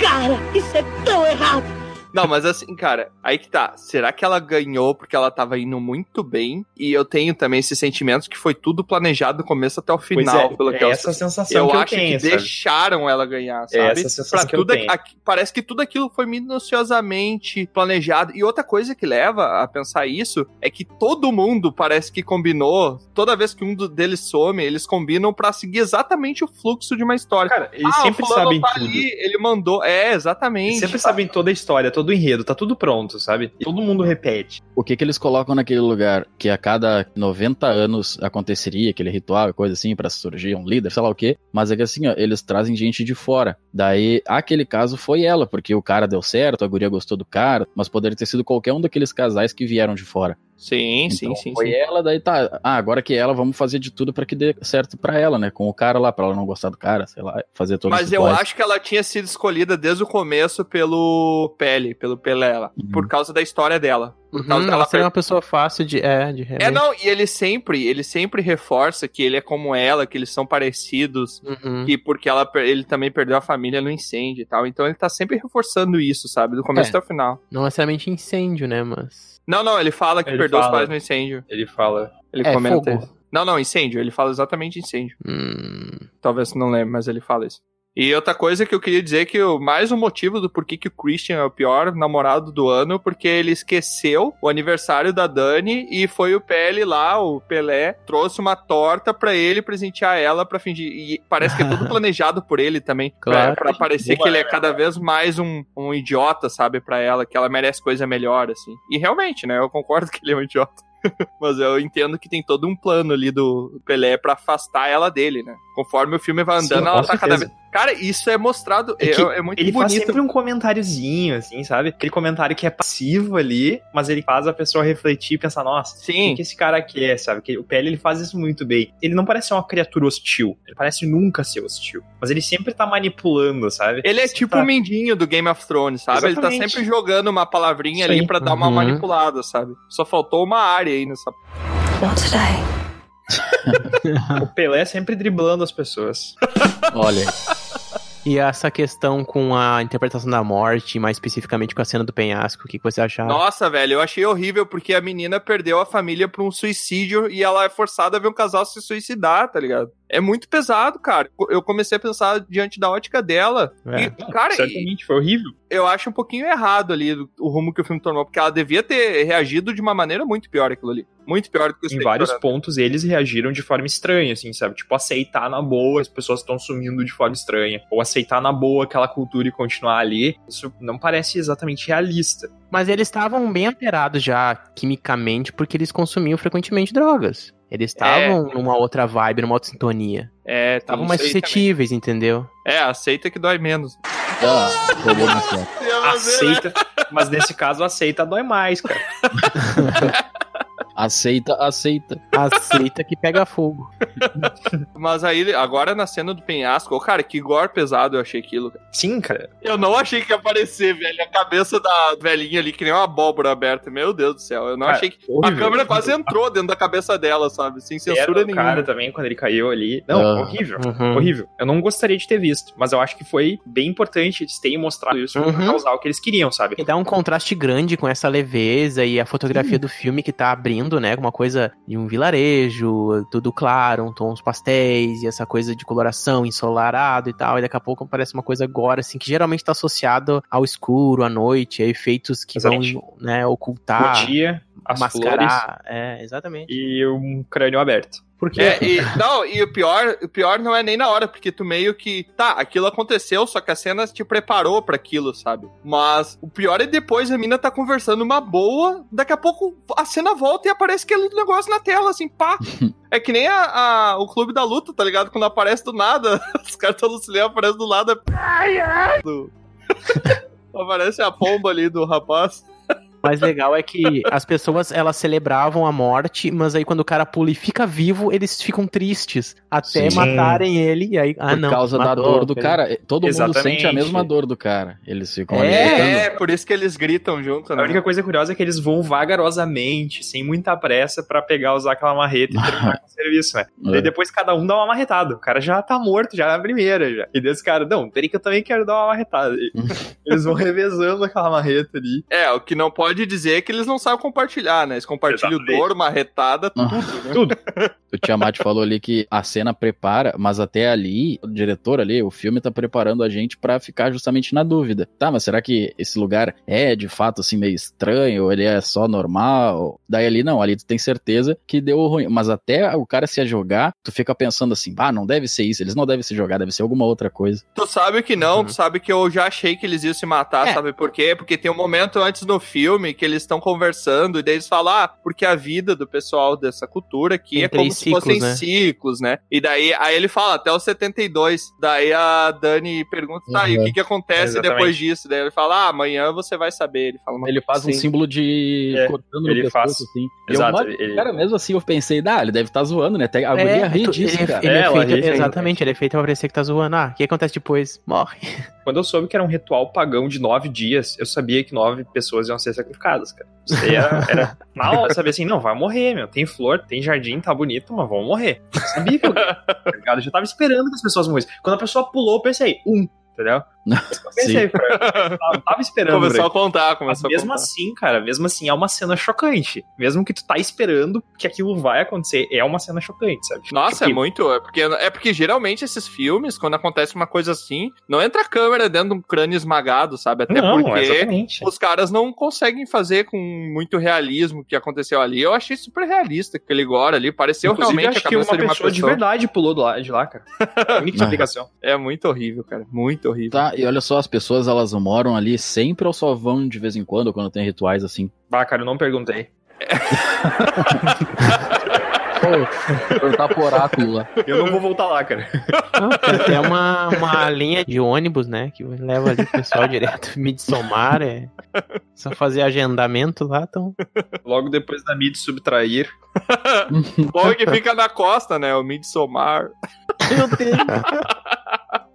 Cara, isso é tão errado. Não, mas assim, cara, aí que tá. Será que ela ganhou porque ela tava indo muito bem? E eu tenho também esse sentimento que foi tudo planejado do começo até o Pois final, é, pelo que é eu essa sensação eu que eu acho tenho, que sabe? deixaram ela ganhar, sabe? É essa sensação Pra que eu tudo tenho. aqui- parece que tudo aquilo foi minuciosamente planejado. E outra coisa que leva a pensar isso é que todo mundo parece que combinou. Toda vez que um deles some, eles combinam pra seguir exatamente o fluxo de uma história. Cara, eles ah, sempre sabem tá tudo. ali, ele mandou. É, exatamente. Eles sempre sabem toda a história, todo o enredo, tá tudo pronto, sabe? E todo mundo repete. O que que eles colocam naquele lugar que a cada 90 anos aconteceria aquele ritual coisa assim pra surgir um líder, sei lá o quê, mas é que assim, ó, eles trazem gente de fora. Daí, aquele caso foi ela, porque o cara deu certo, a guria gostou do cara, mas poderia ter sido qualquer um daqueles casais que vieram de fora. Sim, Então, sim, sim. Foi sim. ela, daí tá. Ah, agora que é ela, vamos fazer de tudo pra que dê certo pra ela, né? Com o cara lá, pra ela não gostar do cara, sei lá, fazer todos Mas eu acho que ela tinha sido escolhida desde o começo pelo Pele, pelo Pelela, Uhum. por causa da história dela. Por causa Uhum, ela seria per- uma pessoa fácil de. É, de É, não, e ele sempre, ele sempre reforça que ele é como ela, que eles são parecidos, Uhum. que porque ela, ele também perdeu a família no incêndio e tal. Então ele tá sempre reforçando isso, sabe? Do começo É. até o final. Não necessariamente incêndio, né? Mas. Não, não, ele fala que Ele perdeu os fala. pais no incêndio. Ele fala. Ele É, comenta fogo. isso. Não, não, incêndio. Ele fala exatamente incêndio. Hum. Talvez você não lembre, mas ele fala isso. E outra coisa que eu queria dizer que o mais um motivo do porquê que o Christian é o pior namorado do ano, porque ele esqueceu o aniversário da Dani e foi o PL lá, o Pelé, trouxe uma torta pra ele presentear ela pra fingir. E parece que é tudo planejado por ele também. Claro. Pra, pra parecer que ele é cada vez mais um, um idiota, sabe, pra ela, que ela merece coisa melhor, assim. E realmente, né? Eu concordo que ele é um idiota. Mas eu entendo que tem todo um plano ali do Pelé pra afastar ela dele, né? Conforme o filme vai andando, Sim, ela tá cada certeza. vez. Cara, isso é mostrado. É, É é muito ele faz bonito. sempre um comentáriozinho, assim, sabe? Aquele comentário que é passivo ali, mas ele faz a pessoa refletir e pensar, nossa, o Sim. que, que esse cara quer, sabe? Que o PL ele faz isso muito bem. Ele não parece ser uma criatura hostil. Ele parece nunca ser hostil. Mas ele sempre tá manipulando, sabe? Ele é Sempre tipo tá- o Mindinho do Game of Thrones, sabe? Ele Exatamente. tá sempre jogando uma palavrinha Isso ali pra dar uma Uhum. manipulada, sabe? Só faltou uma área aí nessa. Not today. O Pelé sempre driblando as pessoas. Olha, E essa questão com a interpretação da morte, mais especificamente com a cena do penhasco, o que que você achava? Nossa, velho, eu achei horrível porque a menina perdeu a família pra um suicídio e ela é forçada a ver um casal se suicidar, tá ligado? É muito pesado, cara. Eu comecei a pensar diante da ótica dela. É. E, cara, Certamente, foi horrível. eu acho um pouquinho errado ali o rumo que o filme tomou, porque ela devia ter reagido de uma maneira muito pior aquilo ali. Muito pior do que o Em vários pontos eles reagiram de forma estranha, assim, sabe? Tipo, aceitar na boa as pessoas estão sumindo de forma estranha. Ou aceitar na boa aquela cultura e continuar ali. Isso não parece exatamente realista. Mas eles estavam bem alterados já quimicamente, porque eles consumiam frequentemente drogas. Eles estavam numa outra vibe, numa outra sintonia. É, Estavam mais aí também. suscetíveis, entendeu? É, aceita que dói menos. ah. Aceita, mas nesse caso, aceita dói mais, cara. Aceita, aceita. Aceita que pega fogo. Mas aí, agora na cena do penhasco, ô, cara, que gore pesado eu achei aquilo. cara. Sim, cara. Eu não achei que ia aparecer, velho, a cabeça da velhinha ali, que nem uma abóbora aberta. Meu Deus do céu, eu não Cara, achei que... A horrível. câmera quase entrou dentro da cabeça dela, sabe? Sem censura nenhuma. cara também, quando ele caiu ali. Não, Ah. horrível. Uhum. Horrível. Eu não gostaria de ter visto, mas eu acho que foi bem importante eles terem mostrado isso pra Uhum. causar o que eles queriam, sabe? E dá um contraste grande com essa leveza e a fotografia do filme que tá abrindo, né? Uma coisa de um vilarejo, tudo claro, um tons pastéis e essa coisa de coloração ensolarado e tal. E daqui a pouco parece uma coisa agora, assim, que geralmente tá associado ao escuro, à noite, a efeitos que Exatamente. vão, né, ocultar, dia, as flores mascarar. É, exatamente. e um crânio aberto. Porque É, e, não, e o pior, o pior não é nem na hora, porque tu meio que. Tá, aquilo aconteceu, só que a cena te preparou pra aquilo, sabe? Mas o pior é depois a mina tá conversando uma boa, daqui a pouco a cena volta e aparece aquele negócio na tela, assim, pá. É que nem a, a- o clube da luta, tá ligado? Quando aparece do nada, os caras estão no cinema, aparece do nada. Do- aparece a pomba ali do rapaz. O mais legal é que as pessoas elas celebravam a morte, mas aí quando o cara pula e fica vivo, eles ficam tristes até Sim. matarem ele. E aí, ah, Por não. causa da matou, dor do cara. Todo mundo Exatamente. sente a mesma dor do cara. Eles ficam ali É. É, por isso que eles gritam junto, A né? única coisa curiosa é que eles vão vagarosamente, sem muita pressa, pra pegar, usar aquela marreta e terminar com o serviço, né? É. E depois cada um dá uma marretada. O cara já tá morto, já na primeira, já. E desse cara, não, peraí que eu também quero dar uma marretada. Eles vão revezando aquela marreta ali. É, o que não pode dizer é que eles não sabem compartilhar, né? Eles compartilham Exatamente. dor, uma retada, tudo, né? Tudo. O Tiamat falou ali que a cena prepara, mas até ali, o diretor ali, o filme tá preparando a gente pra ficar justamente na dúvida. Tá, mas será que esse lugar é de fato assim meio estranho? Ou ele é só normal? Daí ali não, ali tu tem certeza que deu ruim. Mas até o cara se jogar, tu fica pensando assim, ah, não deve ser isso, eles não devem se jogar, deve ser alguma outra coisa. Tu sabe que não, Uhum. tu sabe que eu já achei que eles iam se matar, É. sabe por quê? Porque tem um momento antes no filme que eles estão conversando e daí eles falam, ah, porque a vida do pessoal dessa cultura aqui Tem é como se ciclos, fossem né? ciclos, né? E daí, aí ele fala, até os 72. Daí a Dani pergunta, tá, e o Uhum. que que acontece Exatamente. depois disso? Daí ele fala, ah, amanhã você vai saber. Ele fala Ele faz um Sim. símbolo de É, cortando no ele pescoço, faz. assim. Exato, Eu, ele- Cara, mesmo assim, eu pensei, ah, ele deve estar zoando, né? Até a guria ri tu- disso, ele, cara. ele é É, feito, exatamente, ele é feito pra parecer que tá zoando. Ah, o que acontece depois? Morre. Quando eu soube que era um ritual pagão de nove dias, eu sabia que nove pessoas iam ser sacrificadas, cara. Isso era, era na hora, eu sabia assim, não, vai morrer, meu. Tem flor, tem jardim, tá bonito, mas vão morrer. Eu sabia que eu, tá ligado? Eu já tava esperando que as pessoas morressem. Quando a pessoa pulou, eu pensei, um, entendeu? Pensei, cara, eu tava- esperando. Começou a contar, Mas começou a mesmo contar. assim, cara, mesmo assim é uma cena chocante. Mesmo que tu tá esperando que aquilo vai acontecer, é uma cena chocante, sabe? Nossa, é Porque- muito. É porque, é porque geralmente esses filmes, quando acontece uma coisa assim, não entra a câmera dentro de um crânio esmagado, sabe? Até Não, porque exatamente. os caras não conseguem fazer com muito realismo o que aconteceu ali. Eu achei super realista aquele gore ali. Pareceu Inclusive, realmente acho a que uma cabeça de uma pessoa pessoa. de verdade pulou do la- de lá, cara. É a única explicação. É muito horrível, cara. Muito horrível. Tá, e olha só, as pessoas elas moram ali sempre ou só vão de vez em quando, quando tem rituais assim? Bah, cara, eu não perguntei. Pô, perguntar pro oráculo lá. Eu não vou voltar lá, cara. Não, tem uma, uma linha de ônibus, né? Que leva ali o pessoal direto. Midsommar, é. Só fazer agendamento lá, então. Logo depois da mid subtrair. Bom é que fica na costa, né? O Midsommar. Meu Deus.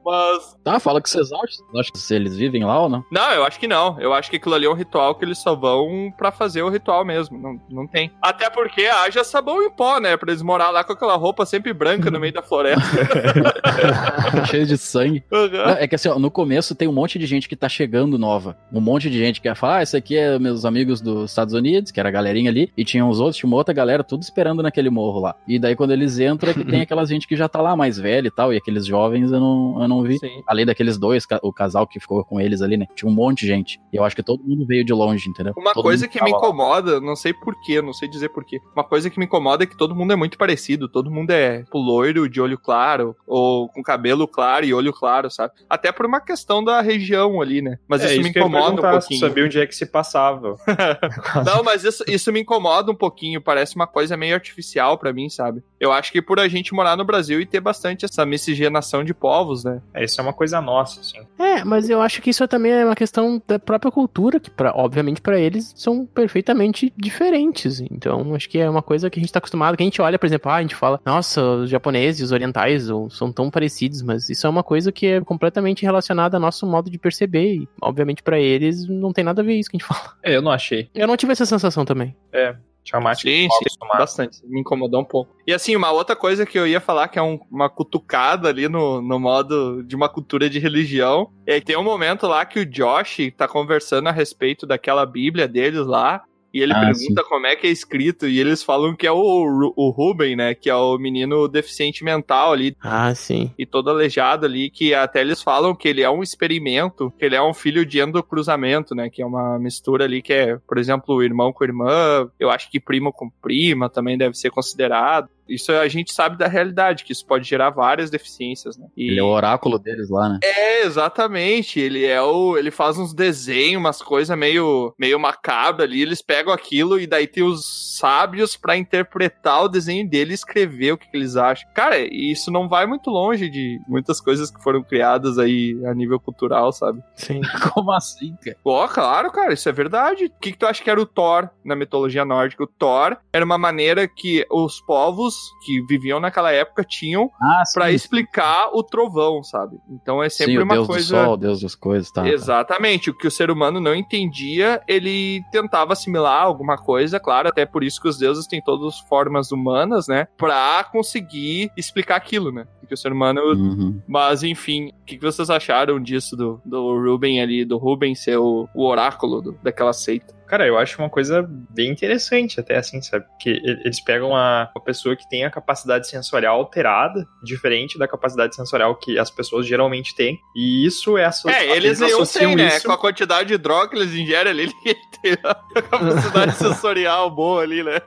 Mas. Tá, fala que vocês acham. Vocês acham se eles vivem lá ou não? Não, eu acho que não. Eu acho que aquilo ali é um ritual que eles só vão pra fazer o ritual mesmo. Não, não tem. Até porque haja sabão em pó, né? Pra eles morar lá com aquela roupa sempre branca no meio da floresta. Cheio de sangue. Uhum. É que assim, ó, no começo tem um monte de gente que tá chegando nova. Um monte de gente que ia falar, ah, esse aqui é meus amigos dos Estados Unidos, que era a galerinha ali, e tinha uns outros, tinha uma outra galera, tudo esperando naquele morro lá. E daí quando eles entram, é que tem aquelas gente que já tá lá mais velha e tal, e aqueles jovens eu não, eu não vi. Sim. Além daqueles dois, o casal que ficou com eles ali, né? Tinha um monte de gente. E eu acho que todo mundo veio de longe, entendeu? Uma Todo coisa que me tava lá. incomoda, não sei porquê, não sei dizer porquê. Uma coisa que me incomoda é que todo mundo é muito parecido. Todo mundo é tipo, loiro, de olho claro, ou com cabelo claro e olho claro, sabe? Até por uma questão da região ali, né? Mas É, isso me eu ia incomoda um pouquinho. Sabia onde é que se passava. Não, mas isso, isso me incomoda um pouquinho. Parece uma coisa meio artificial pra mim, sabe? Eu acho que por a gente morar no Brasil e ter bastante essa miscigenação de povos, né? É, isso é uma coisa nossa, assim. É, mas eu acho que isso também é uma questão da própria cultura, que pra, obviamente pra eles são perfeitamente diferentes. Então, acho que é uma coisa que a gente tá acostumado, que a gente olha, por exemplo, ah, a gente fala, nossa, os japoneses os orientais ou, são tão parecidos, mas isso é uma coisa que é completamente relacionada ao nosso modo de perceber. E, obviamente, pra eles não tem nada a ver isso que a gente fala. É, eu não achei. Eu não tive essa sensação também. É, Tiamat Sim, sim, bastante. Me incomodou um pouco. E assim, uma outra coisa que eu ia falar, que é um- uma cutucada ali no, no modo de uma cultura de religião, é que tem um momento lá que o Josh tá conversando a respeito daquela Bíblia deles lá. E ele Ah, pergunta como é que é escrito, e eles falam que é o, o Ruben, né? Que é o menino deficiente mental ali, Ah, sim. e todo aleijado ali, que até eles falam que ele é um experimento, que ele é um filho de endocruzamento, né? Que é uma mistura ali que é, por exemplo, irmão com irmã, eu acho que primo com prima também deve ser considerado. Isso a gente sabe da realidade, que isso pode gerar várias deficiências, né? E- Ele é o oráculo deles lá, né? é, exatamente. Ele é o. Ele faz uns desenhos, umas coisas meio, meio macabras ali. Eles pegam aquilo e daí tem os sábios pra interpretar o desenho dele e escrever o que, que eles acham. Cara, e isso não vai muito longe de muitas coisas que foram criadas aí a nível cultural, sabe? Sim. Como assim, cara? Ó, claro, cara, isso é verdade. O que, que tu acha que era o Thor na mitologia nórdica? O Thor era uma maneira que os povos que viviam naquela época tinham Ah, pra sim. explicar o trovão, sabe? Então é sempre Sim, uma deus coisa. do sol, deus das coisas, tá? tá. Exatamente, o que o ser humano não entendia, ele tentava assimilar alguma coisa, claro, até por isso que os deuses têm todas as formas humanas, né? Pra conseguir explicar aquilo, né? Porque o ser humano. Uhum. Mas, enfim, o que que vocês acharam disso, do, do Ruben ali, do Ruben ser o, o oráculo do- daquela seita? Cara, eu acho uma coisa bem interessante até, assim, sabe? Porque e- eles pegam uma, uma pessoa que tem a capacidade sensorial alterada, diferente da capacidade sensorial que as pessoas geralmente têm, e isso é... asso- É, eles nenhum associam têm, né? isso- Com a quantidade de droga que eles ingerem ali, ele tem a capacidade sensorial boa ali, né?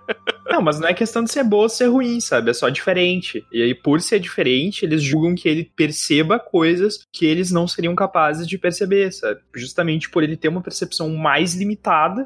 Não, mas não é questão de ser boa ou ser ruim, sabe? É só diferente. E aí, por ser diferente, eles julgam que ele perceba coisas que eles não seriam capazes de perceber, sabe? Justamente por ele ter uma percepção mais limitada,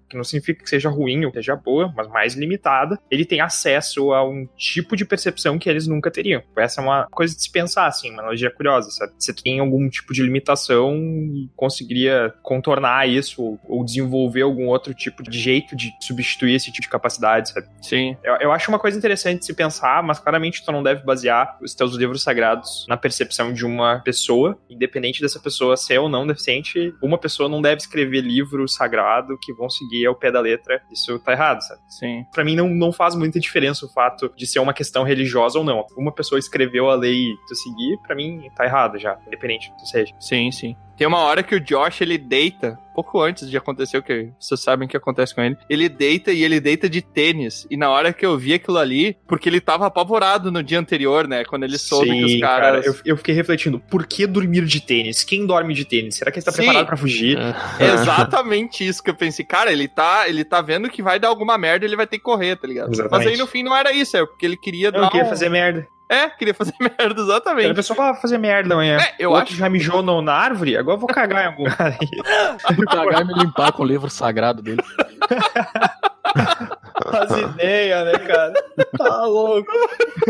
que não significa que seja ruim ou que seja boa, mas mais limitada, ele tem acesso a um tipo de percepção que eles nunca teriam. Essa é uma coisa de se pensar, assim, uma analogia curiosa, sabe? Você tem algum tipo de limitação e conseguiria contornar isso ou- ou desenvolver algum outro tipo de jeito de substituir esse tipo de capacidade, sabe? Sim. Eu, eu acho uma coisa interessante de se pensar, mas claramente tu não deve basear os teus livros sagrados na percepção de uma pessoa, independente dessa pessoa ser ou não deficiente. Uma pessoa não deve escrever livro sagrado que vão ser seguir ao pé da letra, isso tá errado, sabe? Sim. Pra mim não, não faz muita diferença o fato de ser uma questão religiosa ou não. Uma pessoa escreveu a lei e tu seguir, pra mim tá errado já, independente do que seja. Sim, sim. Tem uma hora que o Josh ele deita, pouco antes de acontecer o que vocês sabem que acontece com ele. Ele deita e ele deita de tênis. E na hora que eu vi aquilo ali, porque ele tava apavorado no dia anterior, né? Quando ele soube que os caras. cara, eu, eu fiquei refletindo, por que dormir de tênis? Quem dorme de tênis? Será que ele tá Sim. preparado pra fugir? É exatamente isso que eu pensei. Cara, ele tá, ele tá vendo que vai dar alguma merda ele vai ter que correr, tá ligado? Exatamente. Mas aí no fim não era isso, é porque ele queria Não, dar. eu queria um- fazer merda. É, queria fazer merda, A exatamente. pessoa vai fazer merda amanhã. É, eu o outro acho- já mijou no- na árvore, agora eu vou cagar em algum lugar aí. Vou cagar e me limpar com o livro sagrado dele. Faz ideia, né, cara? Tá louco.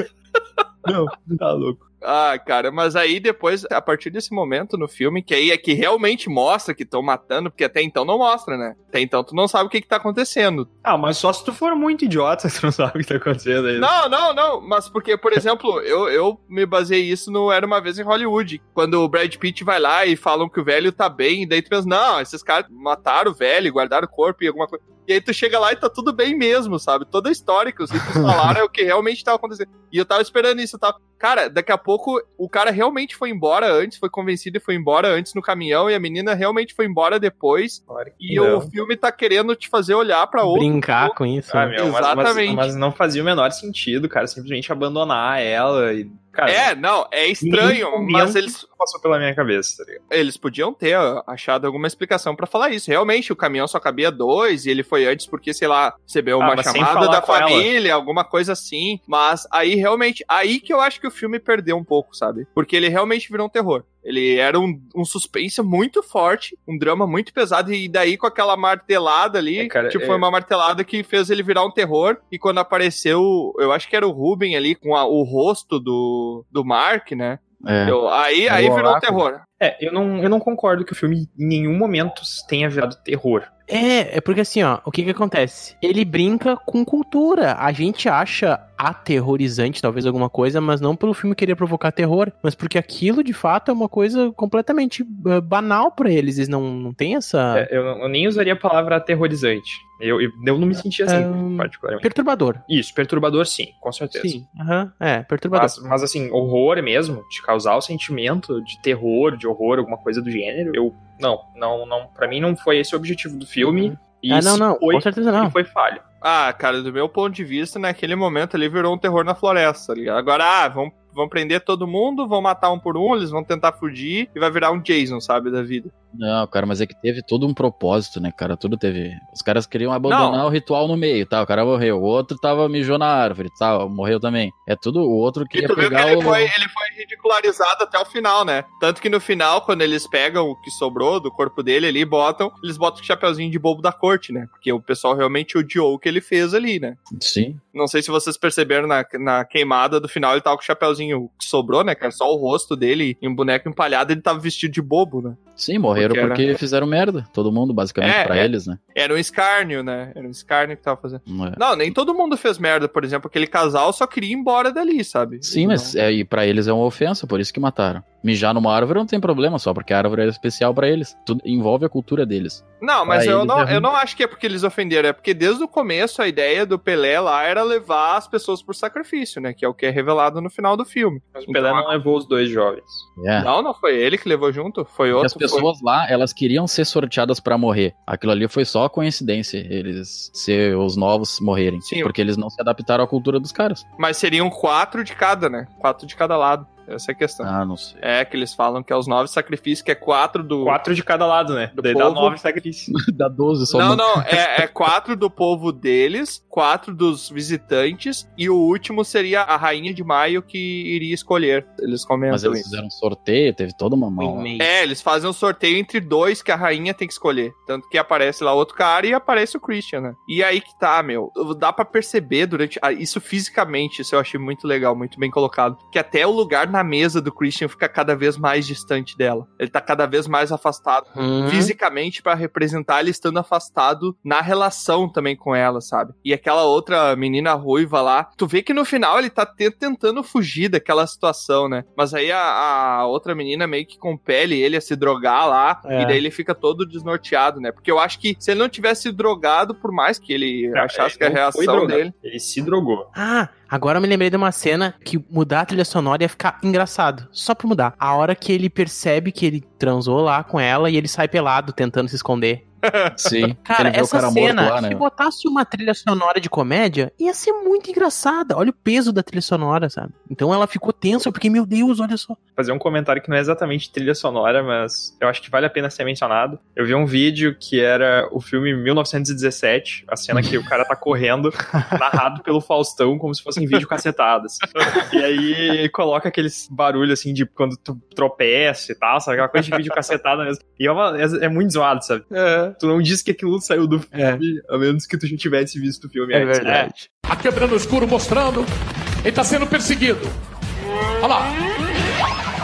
Não, tá louco. Ah, cara, mas aí depois, a partir desse momento no filme, que aí é que realmente mostra que estão matando, porque até então não mostra, né? Até então tu não sabe o que que tá acontecendo. Ah, mas só se tu for muito idiota, tu não sabe o que tá acontecendo aí. Não, não, não, mas porque, por exemplo, eu, eu me baseei isso no Era Uma Vez em Hollywood, quando o Brad Pitt vai lá e falam que o velho tá bem, e daí tu pensa, não, esses caras mataram o velho, guardaram o corpo e alguma coisa. E aí tu chega lá e tá tudo bem mesmo, sabe? Toda a história que os ricos falaram é o que realmente tava acontecendo. E eu tava esperando isso, eu tava... Cara, daqui a pouco o cara realmente foi embora antes, foi convencido e foi embora antes no caminhão, e a menina realmente foi embora depois. E não. o filme tá querendo te fazer olhar pra outro. Brincar com isso. Ah, né? meu, mas- Exatamente. Mas, mas não fazia o menor sentido, cara, simplesmente abandonar ela e. Cara, É, não, é estranho, mas eles passou pela minha cabeça, tá? Eles podiam ter achado alguma explicação pra falar isso. Realmente, o caminhão só cabia dois e ele foi antes porque, sei lá, recebeu Ah, uma sem chamada da com ela. família, alguma coisa assim. Mas aí realmente, aí que eu acho que o filme perdeu um pouco, sabe? Porque ele realmente virou um terror. Ele era um, um suspense muito forte, um drama muito pesado, e daí com aquela martelada ali, É, cara, tipo, é- foi uma martelada que fez ele virar um terror. E quando apareceu, eu acho que era o Ruben ali, com a- o rosto do, do Mark, né? É. Eu- aí aí virou um terror. É, eu não, eu não concordo que o filme em nenhum momento tenha virado terror. É, é porque assim, ó, o que que acontece? Ele brinca com cultura. A gente acha aterrorizante, talvez alguma coisa, mas não pelo filme querer provocar terror, mas porque aquilo de fato é uma coisa completamente eh, banal pra eles. Eles não, não têm essa. É, eu, eu nem usaria a palavra aterrorizante. Eu, eu, eu não me sentia assim, Ahn, particularmente. Perturbador. Isso, perturbador sim, com certeza. Sim, aham, é, perturbador. Mas, mas assim, horror mesmo, de causar o sentimento de terror, de horror, alguma coisa do gênero, eu. Não, não, não. Pra mim não foi esse o objetivo do filme. E ah, não, não, foi, com certeza não. foi falho. Ah, cara, do meu ponto de vista, naquele momento ali virou um terror na floresta, tá ligado? Agora, ah, vão, vão prender todo mundo, vão matar um por um, eles vão tentar fugir e vai virar um Jason, sabe, da vida. Não, cara, mas é que teve todo um propósito, né, cara? Tudo teve. Os caras queriam abandonar o ritual no meio, tá? O cara morreu. O outro tava mijou na árvore, tá? Morreu também. É tudo. O outro E queria tu viu que pegar ele o. foi, ele foi ridicularizado até o final, né? Tanto que no final, quando eles pegam o que sobrou do corpo dele ali e botam, eles botam o chapeuzinho de bobo da corte, né? Porque o pessoal realmente odiou o que ele fez ali, né? Sim. Não sei se vocês perceberam na, na queimada do final, ele tava com o chapeuzinho que sobrou, né? Que era só o rosto dele e um boneco empalhado, ele tava vestido de bobo, né? Sim, morreram Porque porque, era- fizeram merda. Todo mundo, basicamente, É, pra é. eles, né? Era um escárnio, né? Era um escárnio que tava fazendo. Não é. Não, nem todo mundo fez merda, por exemplo, aquele casal só queria ir embora dali, sabe? Sim, mas é, e pra eles é uma ofensa, por isso que mataram. Mijar numa árvore não tem problema, só porque a árvore é especial pra eles. Tudo envolve a cultura deles. Não, mas Pra eu não, é eu não acho que é porque eles ofenderam, é porque desde o começo a ideia do Pelé lá era levar as pessoas por sacrifício, né? Que é o que é revelado no final do filme. Mas o Pelé Então, não levou os dois jovens. É. Não, não foi ele que levou junto, foi Porque outro. as pessoas lá, elas queriam ser sorteadas pra morrer. Aquilo ali foi só coincidência, eles ser os novos morrerem. Sim. Porque eles não se adaptaram à cultura dos caras. foi- Mas seriam quatro de cada, né? Quatro de cada lado. Essa é a questão. Ah, não sei. É, que eles falam que é os nove sacrifícios, que é quatro do. Quatro de cada lado, né? Do Daí dá povo. nove sacrifícios. Dá 12 só. Não, não, é, é quatro do povo deles, quatro dos visitantes, e o último seria a rainha de maio que iria escolher. Eles comentam Mas eles isso. fizeram um sorteio, teve toda uma mão. É, eles fazem um sorteio entre dois que a rainha tem que escolher. Tanto que aparece lá outro cara e aparece o Christian, né? E aí que tá, meu. Dá pra perceber durante. ah, Isso fisicamente, isso eu achei muito legal, muito bem colocado. Que até o lugar na a mesa do Christian fica cada vez mais distante dela. Ele tá cada vez mais afastado Hum. fisicamente pra representar ele estando afastado na relação também com ela, sabe? E aquela outra menina ruiva lá, tu vê que no final ele tá te- tentando fugir daquela situação, né? Mas aí a, a outra menina meio que compele ele a se drogar lá, É. e daí ele fica todo desnorteado, né? Porque eu acho que se ele não tivesse drogado, por mais que ele achasse que a Ele não foi reação dele. Ele se drogou. Ah, agora eu me lembrei de uma cena que mudar a trilha sonora ia ficar engraçado. Só pra mudar. A hora que ele percebe que ele transou lá com ela e ele sai pelado tentando se esconder. Sim. Cara, essa cara cena, lá, né? se botasse uma trilha sonora de comédia, ia ser muito engraçada. Olha o peso da trilha sonora, sabe? Então ela ficou tensa, porque, meu Deus, olha só. fazer um comentário que não é exatamente trilha sonora, mas eu acho que vale a pena ser mencionado. Eu vi um vídeo que era o filme 1917, a cena que o cara tá correndo, narrado pelo Faustão, como se fossem vídeo cacetadas. E aí coloca aqueles barulhos assim de quando tu tropeça e tal, sabe? Aquela coisa de vídeo cacetada mesmo. E é, uma- é- é muito zoado, sabe? Tu não disse que aquilo saiu do filme, a menos que tu já tivesse visto o filme É antes. verdade. A quebra no escuro mostrando. Ele tá sendo perseguido. Olha lá.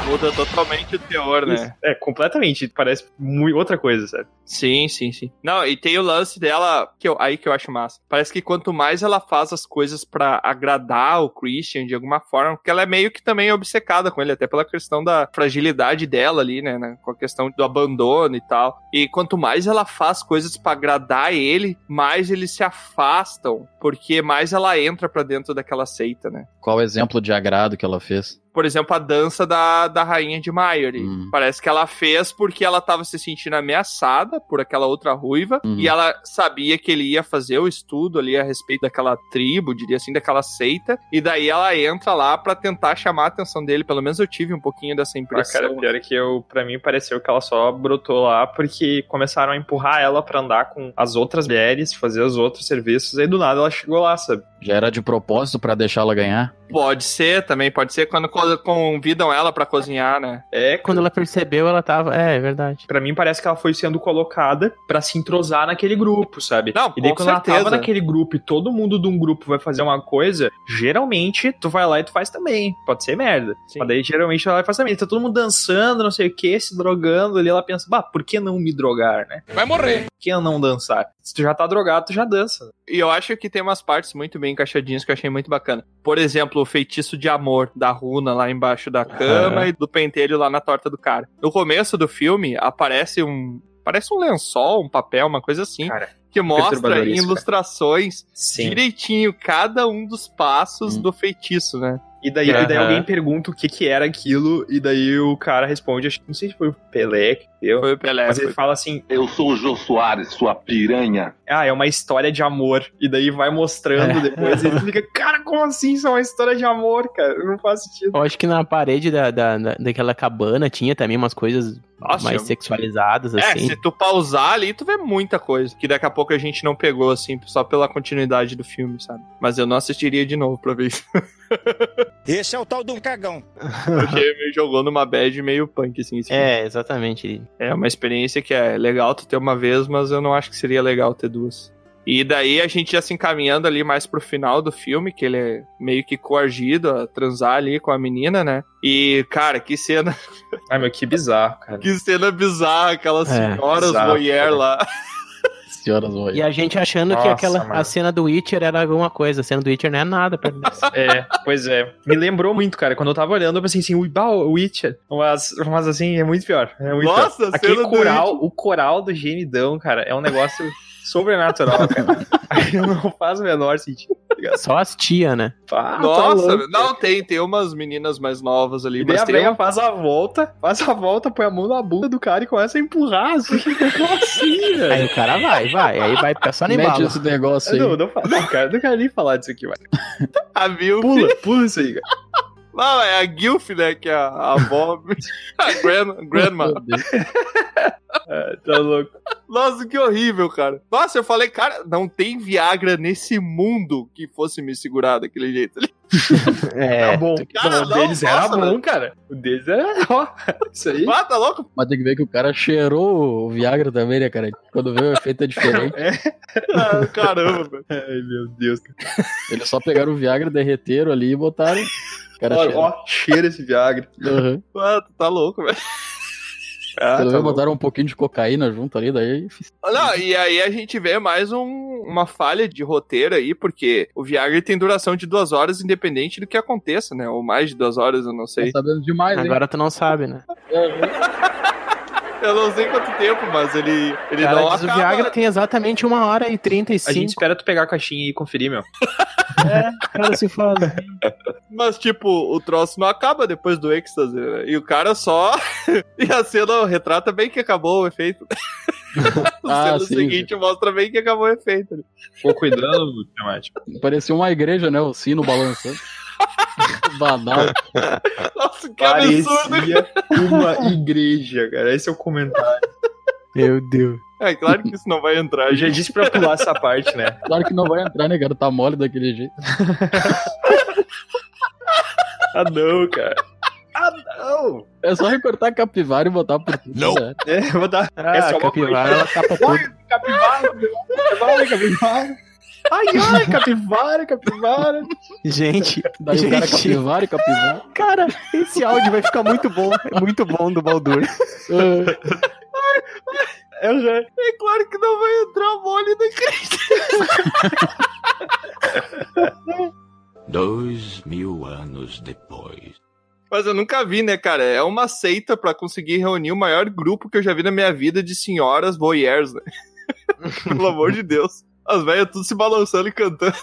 Muda totalmente o teor, né? É, completamente. Parece muito outra coisa, sabe? Sim, sim, sim. Não, e tem o lance dela, que eu, aí que eu acho massa. Parece que quanto mais ela faz as coisas pra agradar o Christian de alguma forma, porque ela é meio que também obcecada com ele, até pela questão da fragilidade dela ali, né? né, Com a questão do abandono e tal. E quanto mais ela faz coisas pra agradar ele, mais eles se afastam, porque mais ela entra pra dentro daquela seita, né? Qual o exemplo de agrado que ela fez? Por exemplo, a dança da, da rainha de Maiory. Hum. Parece que ela fez porque ela tava se sentindo ameaçada por aquela outra ruiva Uhum. e ela sabia que ele ia fazer o estudo ali a respeito daquela tribo, diria assim, daquela seita, e daí ela entra lá pra tentar chamar a atenção dele. Pelo menos eu tive um pouquinho dessa Ah, impressão. cara, pior é que eu, pra mim pareceu que ela só brotou lá porque começaram a empurrar ela pra andar com as outras mulheres, fazer os outros serviços, aí do nada ela chegou lá, sabe? Já era de propósito pra deixar ela ganhar? Pode ser também, pode ser quando co- convidam ela pra cozinhar, né? É, Quando ela percebeu, ela tava. É, é verdade. Pra mim parece que ela foi sendo colocada pra se entrosar naquele grupo, sabe? Não, e daí com quando ela certeza. tava naquele grupo e todo mundo de um grupo vai fazer uma coisa, geralmente tu vai lá e tu faz também. Pode ser merda. Sim. Mas daí geralmente ela vai fazer também. Tá todo mundo dançando, não sei o que, se drogando ali. Ela pensa, bah, por que não me drogar, né? Vai morrer. Por que não dançar? Se tu já tá drogado, tu já dança. E eu acho que tem umas partes muito bem encaixadinhas que eu achei muito bacana. Por exemplo, o feitiço de amor da runa lá embaixo da cama e do pentelho lá na torta do cara. No começo do filme aparece um. Parece um lençol, um papel, uma coisa assim. Cara, que mostra em ilustrações Sim. direitinho cada um dos passos Hum. do feitiço, né? E daí, e daí alguém pergunta o que que era aquilo, e daí o cara responde, acho que não sei se foi o Pelé que deu, Foi o Pelé. mas ele foi- fala assim, Eu sou o Jô Soares, sua piranha. ah, é uma história de amor. E daí vai mostrando É. depois, e ele fica, cara, como assim? Isso é uma história de amor, cara? Não faz sentido. Eu acho que na parede da, da, da- daquela cabana tinha também umas coisas Nossa, mais eu- sexualizadas, É, assim. se tu pausar ali, tu vê muita coisa. Que daqui a pouco a gente não pegou, assim, só pela continuidade do filme, sabe? Mas eu não assistiria de novo pra ver isso. Esse é o tal um cagão. Porque me jogou numa bad meio punk, assim. esse filme. É, exatamente. É uma experiência que é legal tu ter uma vez, mas eu não acho que seria legal ter duas. E daí a gente já se encaminhando ali mais pro final do filme, que ele é meio que coagido a transar ali com a menina, né? E, cara, que cena, Ai, meu, que bizarro, cara. que cena bizarra, aquelas É, senhoras bizarro, voyeur cara. lá. Senhoras vão E a gente achando que Nossa, aquela mano. a cena do Witcher era alguma coisa. A cena do Witcher não é nada perto disso. É, pois é. Me lembrou muito, cara. Quando eu tava olhando, eu pensei assim, o Witcher. Mas, mas assim, é muito pior. É muito Nossa, pior. Aquele cena do coral, o coral do gemidão, cara, é um negócio sobrenatural, cara. não faz o menor sentido. Tá ligado? Só as tia, né? Ah, tá Nossa, louco. não, tem, tem umas meninas mais novas ali, E daí mas a velha um... faz a volta, faz a volta, põe a mão na bunda do cara e começa a empurrar, assim. Como assim, Aí o cara vai, vai. Aí vai só nem Mete bala. esse negócio aí. Não, não, fala- não, cara, não quero nem falar disso aqui, vai. a Milf. Pula, pula isso aí, cara. Não, é a Gilf, né, que é a, a avó, a gran, grandma. É, tá louco. Nossa, que horrível, cara. Nossa, eu falei, cara, não tem Viagra nesse mundo que fosse me segurar daquele jeito ali. É. Tá bom. Cara, o não, deles era nossa, bom, cara. O deles era. Ó, isso aí. Ah, tá louco? Mas tem que ver que o cara cheirou o Viagra também, né, cara? Quando vê o efeito é diferente. Ah, caramba. Ai, meu Deus. cara. Eles só pegaram o Viagra, derreteram ali e botaram. Cara Olha, cheirou. ó, cheira esse Viagra. Uhum. Ah, tá louco, velho. Ah, Quando tá botaram um pouquinho de cocaína junto ali, daí. Não, e aí a gente vê mais um- uma falha de roteiro aí, porque o Viagra tem duração de duas horas, independente do que aconteça, né? Ou mais de duas horas, eu não sei. Tá sabendo demais, hein? Agora tu não sabe, né? Eu não sei quanto tempo, mas ele, ele Cara, não diz o acaba. Viagra tem exatamente uma hora e A 35. gente espera tu pegar a caixinha e conferir, meu. cara se fala. Mas, tipo, o troço não acaba depois do êxtase, né? E o cara só. e a cena retrata bem que acabou o efeito. a Ah, cena sim, seguinte mostra bem que acabou o efeito. né? Ficou cuidando, temático. Parecia uma igreja, né? O sino balançando. Banal. Nossa, que absurdo! Parecia uma igreja, cara. Esse é o comentário. Meu Deus. É claro que isso não vai entrar. Eu já disse pra pular essa parte, né? Claro que não vai entrar, né, cara? Tá mole daquele jeito. Ah, não, cara. Ah, não! É só recortar a capivara e botar por tudo. Não. né? É, vou dar. Ah, é só capivara, ela tapa tudo. Capivara, capivara, capivara. Ai, ai, capivara, capivara. Gente, Daí o cara é gente, capivara e capivara. cara, esse áudio vai ficar muito bom. É muito bom do Baldur. Eu já. É claro que não vai entrar mole da crise. Dois mil anos depois. Mas eu nunca vi, né, cara? É uma seita pra conseguir reunir o maior grupo que eu já vi na minha vida de senhoras voyeurs, né? Pelo amor de Deus. As velhas tudo se balançando e cantando.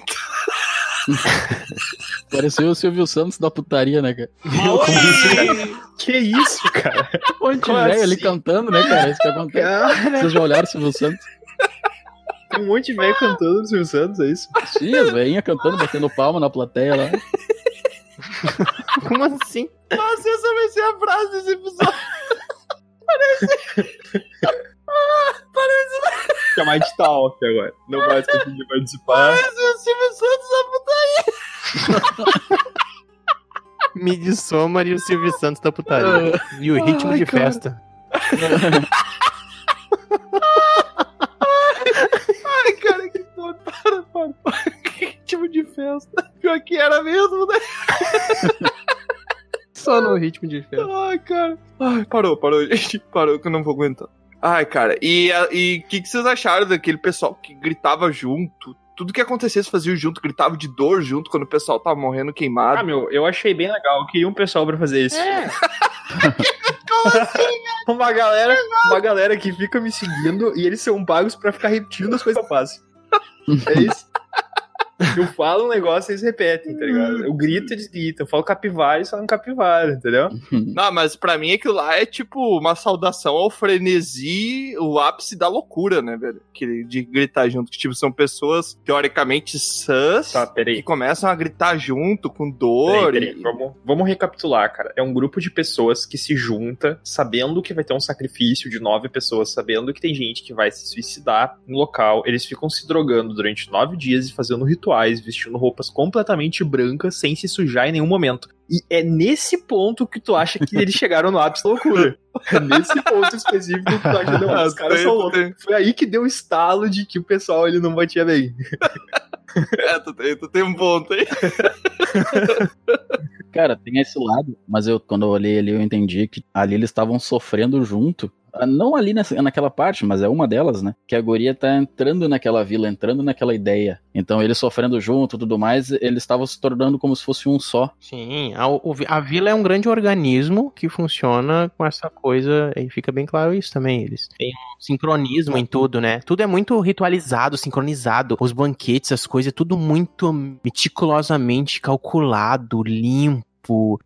Pareceu o Silvio Santos da putaria, né, cara? Que isso, cara? Um monte velho ali assim? cantando, né, cara? Isso que acontece. Cara, Vocês já olharam o Silvio Santos? tem um monte de velho cantando no Silvio Santos, é isso? Sim, as velhinhas cantando, batendo palma na plateia lá. Como assim? Nossa, essa vai ser a frase desse episódio. Chamar de tá off agora. Não vai conseguir participar. Parece o Silvio Santos da putaria. Midsommar e o Silvio Santos da putaria. E o ritmo Ai, de cara. festa. Ai, cara, que doido. Para, para, para. Que tipo de festa. Pior que era mesmo, né? Só no ritmo de festa. Ai, cara. Ai, parou, parou, gente. Parou que eu não vou aguentar. Ai, cara, e o e que, que vocês acharam daquele pessoal que gritava junto? Tudo que acontecesse fazia junto, gritava de dor junto quando o pessoal tava morrendo queimado. Ah, meu, eu achei bem legal. Eu queria um pessoal pra fazer isso. uma galera, uma galera que fica me seguindo e eles são pagos pra ficar repetindo as coisas que eu faço. É isso. Eu falo um negócio e eles repetem, tá ligado? Eu grito, eles gritam. Eu falo capivara e eles falam capivara, entendeu? Não, mas pra mim aquilo lá é tipo uma saudação ao frenesi, o ápice da loucura, né, velho? Que, de gritar junto. Que, tipo, são pessoas teoricamente sãs Tá, peraí. que começam a gritar junto, com dor. Peraí, peraí, e- Vamos, vamos recapitular, cara. É um grupo de pessoas que se junta sabendo que vai ter um sacrifício de nove pessoas, sabendo que tem gente que vai se suicidar no local. Eles ficam se drogando durante nove dias e fazendo rituais, vestindo roupas completamente brancas, sem se sujar em nenhum momento. E é nesse ponto que tu acha que eles chegaram no ápice da loucura. É nesse ponto específico que tu acha, não, Ah, os caras são loucos. Foi aí que deu o estalo de que o pessoal ele não batia bem. É, tu tem, tu tem um ponto aí. Cara, tem esse lado, mas eu, quando eu olhei ali, eu entendi que ali eles estavam sofrendo junto. Ah, Não ali nessa, naquela parte, mas é uma delas, né? Que a guria tá entrando naquela vila, entrando naquela ideia. Então eles sofrendo junto tudo mais, eles estavam se tornando como se fosse um só. Sim, a, a vila é um grande organismo que funciona com essa coisa, e fica bem claro isso também. Eles têm um sincronismo em tudo, né? Tudo é muito ritualizado, sincronizado. Os banquetes, as coisas, é tudo muito meticulosamente calculado, limpo.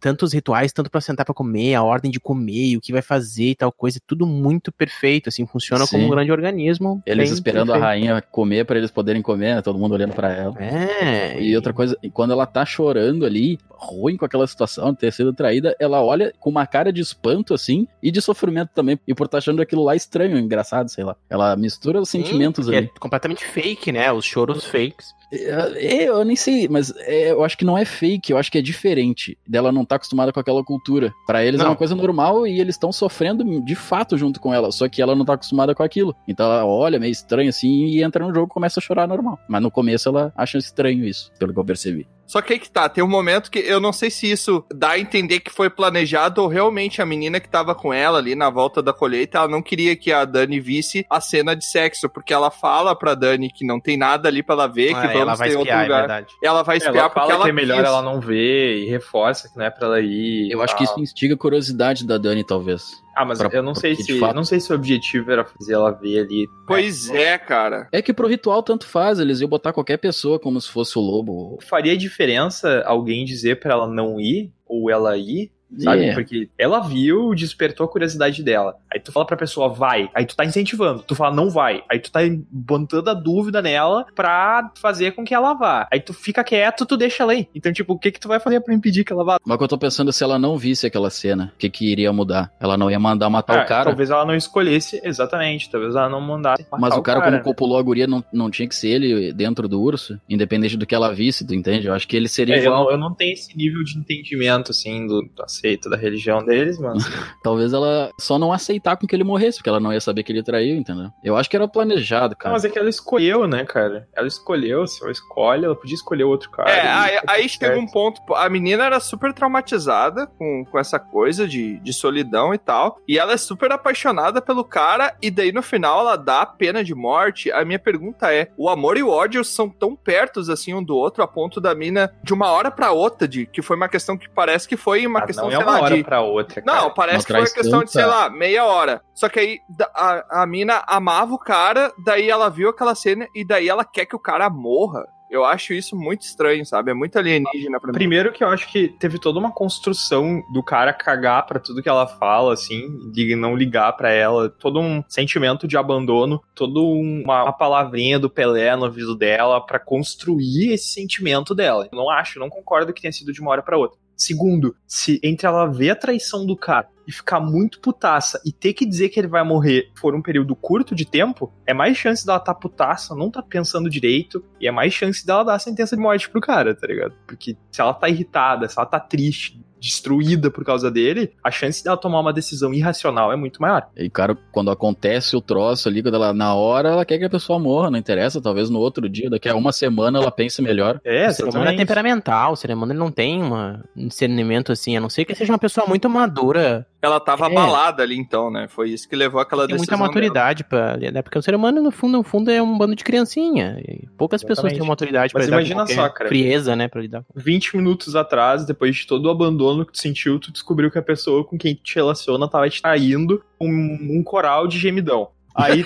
Tanto os rituais, tanto pra sentar pra comer, a ordem de comer, o que vai fazer e tal coisa, é tudo muito perfeito, assim, funciona como Sim. um grande organismo. Eles esperando a perfeito. rainha comer pra eles poderem comer, né? Todo mundo olhando pra ela. É, E outra coisa, quando ela tá chorando ali, ruim com aquela situação de ter sido traída, ela olha com uma cara de espanto, assim, e de sofrimento também, e por estar achando aquilo lá estranho, engraçado, sei lá. Ela mistura os Sim, sentimentos porque ali. É completamente fake, né? Os choros fakes. É, Eu nem sei, mas é, eu acho que não é fake, eu acho que é diferente dela não tá acostumada com aquela cultura. Pra eles é Não. uma coisa normal e eles estão sofrendo de fato junto com ela, só que ela não tá acostumada com aquilo. Então ela olha meio estranho assim e entra no jogo e começa a chorar normal. Mas no começo ela acha estranho isso, pelo que eu percebi. Só que aí que tá, tem um momento que eu não sei se isso dá a entender que foi planejado ou realmente a menina que tava com ela ali na volta da colheita, ela não queria que a Dani visse a cena de sexo, porque ela fala pra Dani que não tem nada ali pra ela ver, que Ah, vamos ela vai ter outro espiar, é lugar. verdade. ela vai espiar ela porque fala ela que é melhor quis. ela não ver e reforça que não é pra ela ir. Eu acho que isso instiga a curiosidade da Dani, talvez. Ah, mas pra- eu não sei se. fato- Não sei se o objetivo era fazer ela ver ali. Pois é, cara. É que pro ritual tanto faz, eles iam botar qualquer pessoa como se fosse o lobo. Faria diferença alguém dizer pra ela não ir ou ela ir? Sabe? Yeah. Porque ela viu, despertou a curiosidade dela. Aí tu fala pra pessoa, vai. Aí tu tá incentivando. Tu fala, não vai. Aí tu tá botando a dúvida nela pra fazer com que ela vá. Aí tu fica quieto, tu deixa ela ir. Então, tipo, o que que tu vai fazer pra impedir que ela vá? Mas o que eu tô pensando é se ela não visse aquela cena, o que que iria mudar? Ela não ia mandar matar Ah, o cara? Talvez ela não escolhesse, exatamente. Talvez ela não mandasse. Mas o cara, né? como copulou a guria, não, não tinha que ser ele dentro do urso, independente do que ela visse, tu entende? Eu acho que ele seria É, eu, não, eu não tenho esse nível de entendimento, assim, do, do aceito da religião deles, mas. Talvez ela só não aceitar com que ele morresse, porque ela não ia saber que ele traiu, entendeu? Eu acho que era planejado, Não, cara. mas é que ela escolheu, né, cara? Ela escolheu, se ela escolhe, ela podia escolher outro cara. É, aí, aí chega um ponto. A menina era super traumatizada com, com essa coisa de, de solidão e tal. E ela é super apaixonada pelo cara. E daí no final ela dá a pena de morte. A minha pergunta é: o amor e o ódio são tão pertos assim um do outro a ponto da mina de uma hora pra outra, de que foi uma questão que parece que foi uma Ah, questão, não é sei uma lá, hora de. pra outra, cara. Não, parece Uma que foi uma questão de, sei lá, meia hora. Só que aí a, a mina amava o cara, daí ela viu aquela cena e daí ela quer que o cara morra. Eu acho isso muito estranho, sabe? É muito alienígena pra mim. Primeiro que eu acho que teve toda uma construção do cara cagar pra tudo que ela fala, assim, de não ligar pra ela, todo um sentimento de abandono, toda uma, uma palavrinha do Pelé no ouvido dela pra construir esse sentimento dela. Eu não acho, não concordo que tenha sido de uma hora pra outra. Segundo, se entre ela ver a traição do cara e ficar muito putaça e ter que dizer que ele vai morrer por um período curto de tempo, é mais chance dela tá putaça, não tá pensando direito, e é mais chance dela dar a sentença de morte pro cara, tá ligado? Porque se ela tá irritada, se ela tá triste, destruída por causa dele, a chance dela tomar uma decisão irracional é muito maior. E, cara, quando acontece o troço ali, quando ela, na hora, ela quer que a pessoa morra, não interessa. Talvez no outro dia, daqui a uma semana, ela pense melhor. É, o ser humano é temperamental, o ser humano ele não tem uma- um discernimento assim, a não ser que seja uma pessoa muito madura. Ela tava É. abalada ali, então, né? Foi isso que levou aquela Tem decisão. muita maturidade pra. Né? Porque o ser humano, no fundo, no fundo, é um bando de criancinha. E poucas pessoas Exatamente. têm maturidade pra Mas lidar com imagina qualquer só, cara. frieza, né? Pra lidar com 20 minutos atrás, depois de todo o abandono que tu sentiu, tu descobriu que a pessoa com quem tu te relaciona tava te traindo um, um coral de gemidão. Aí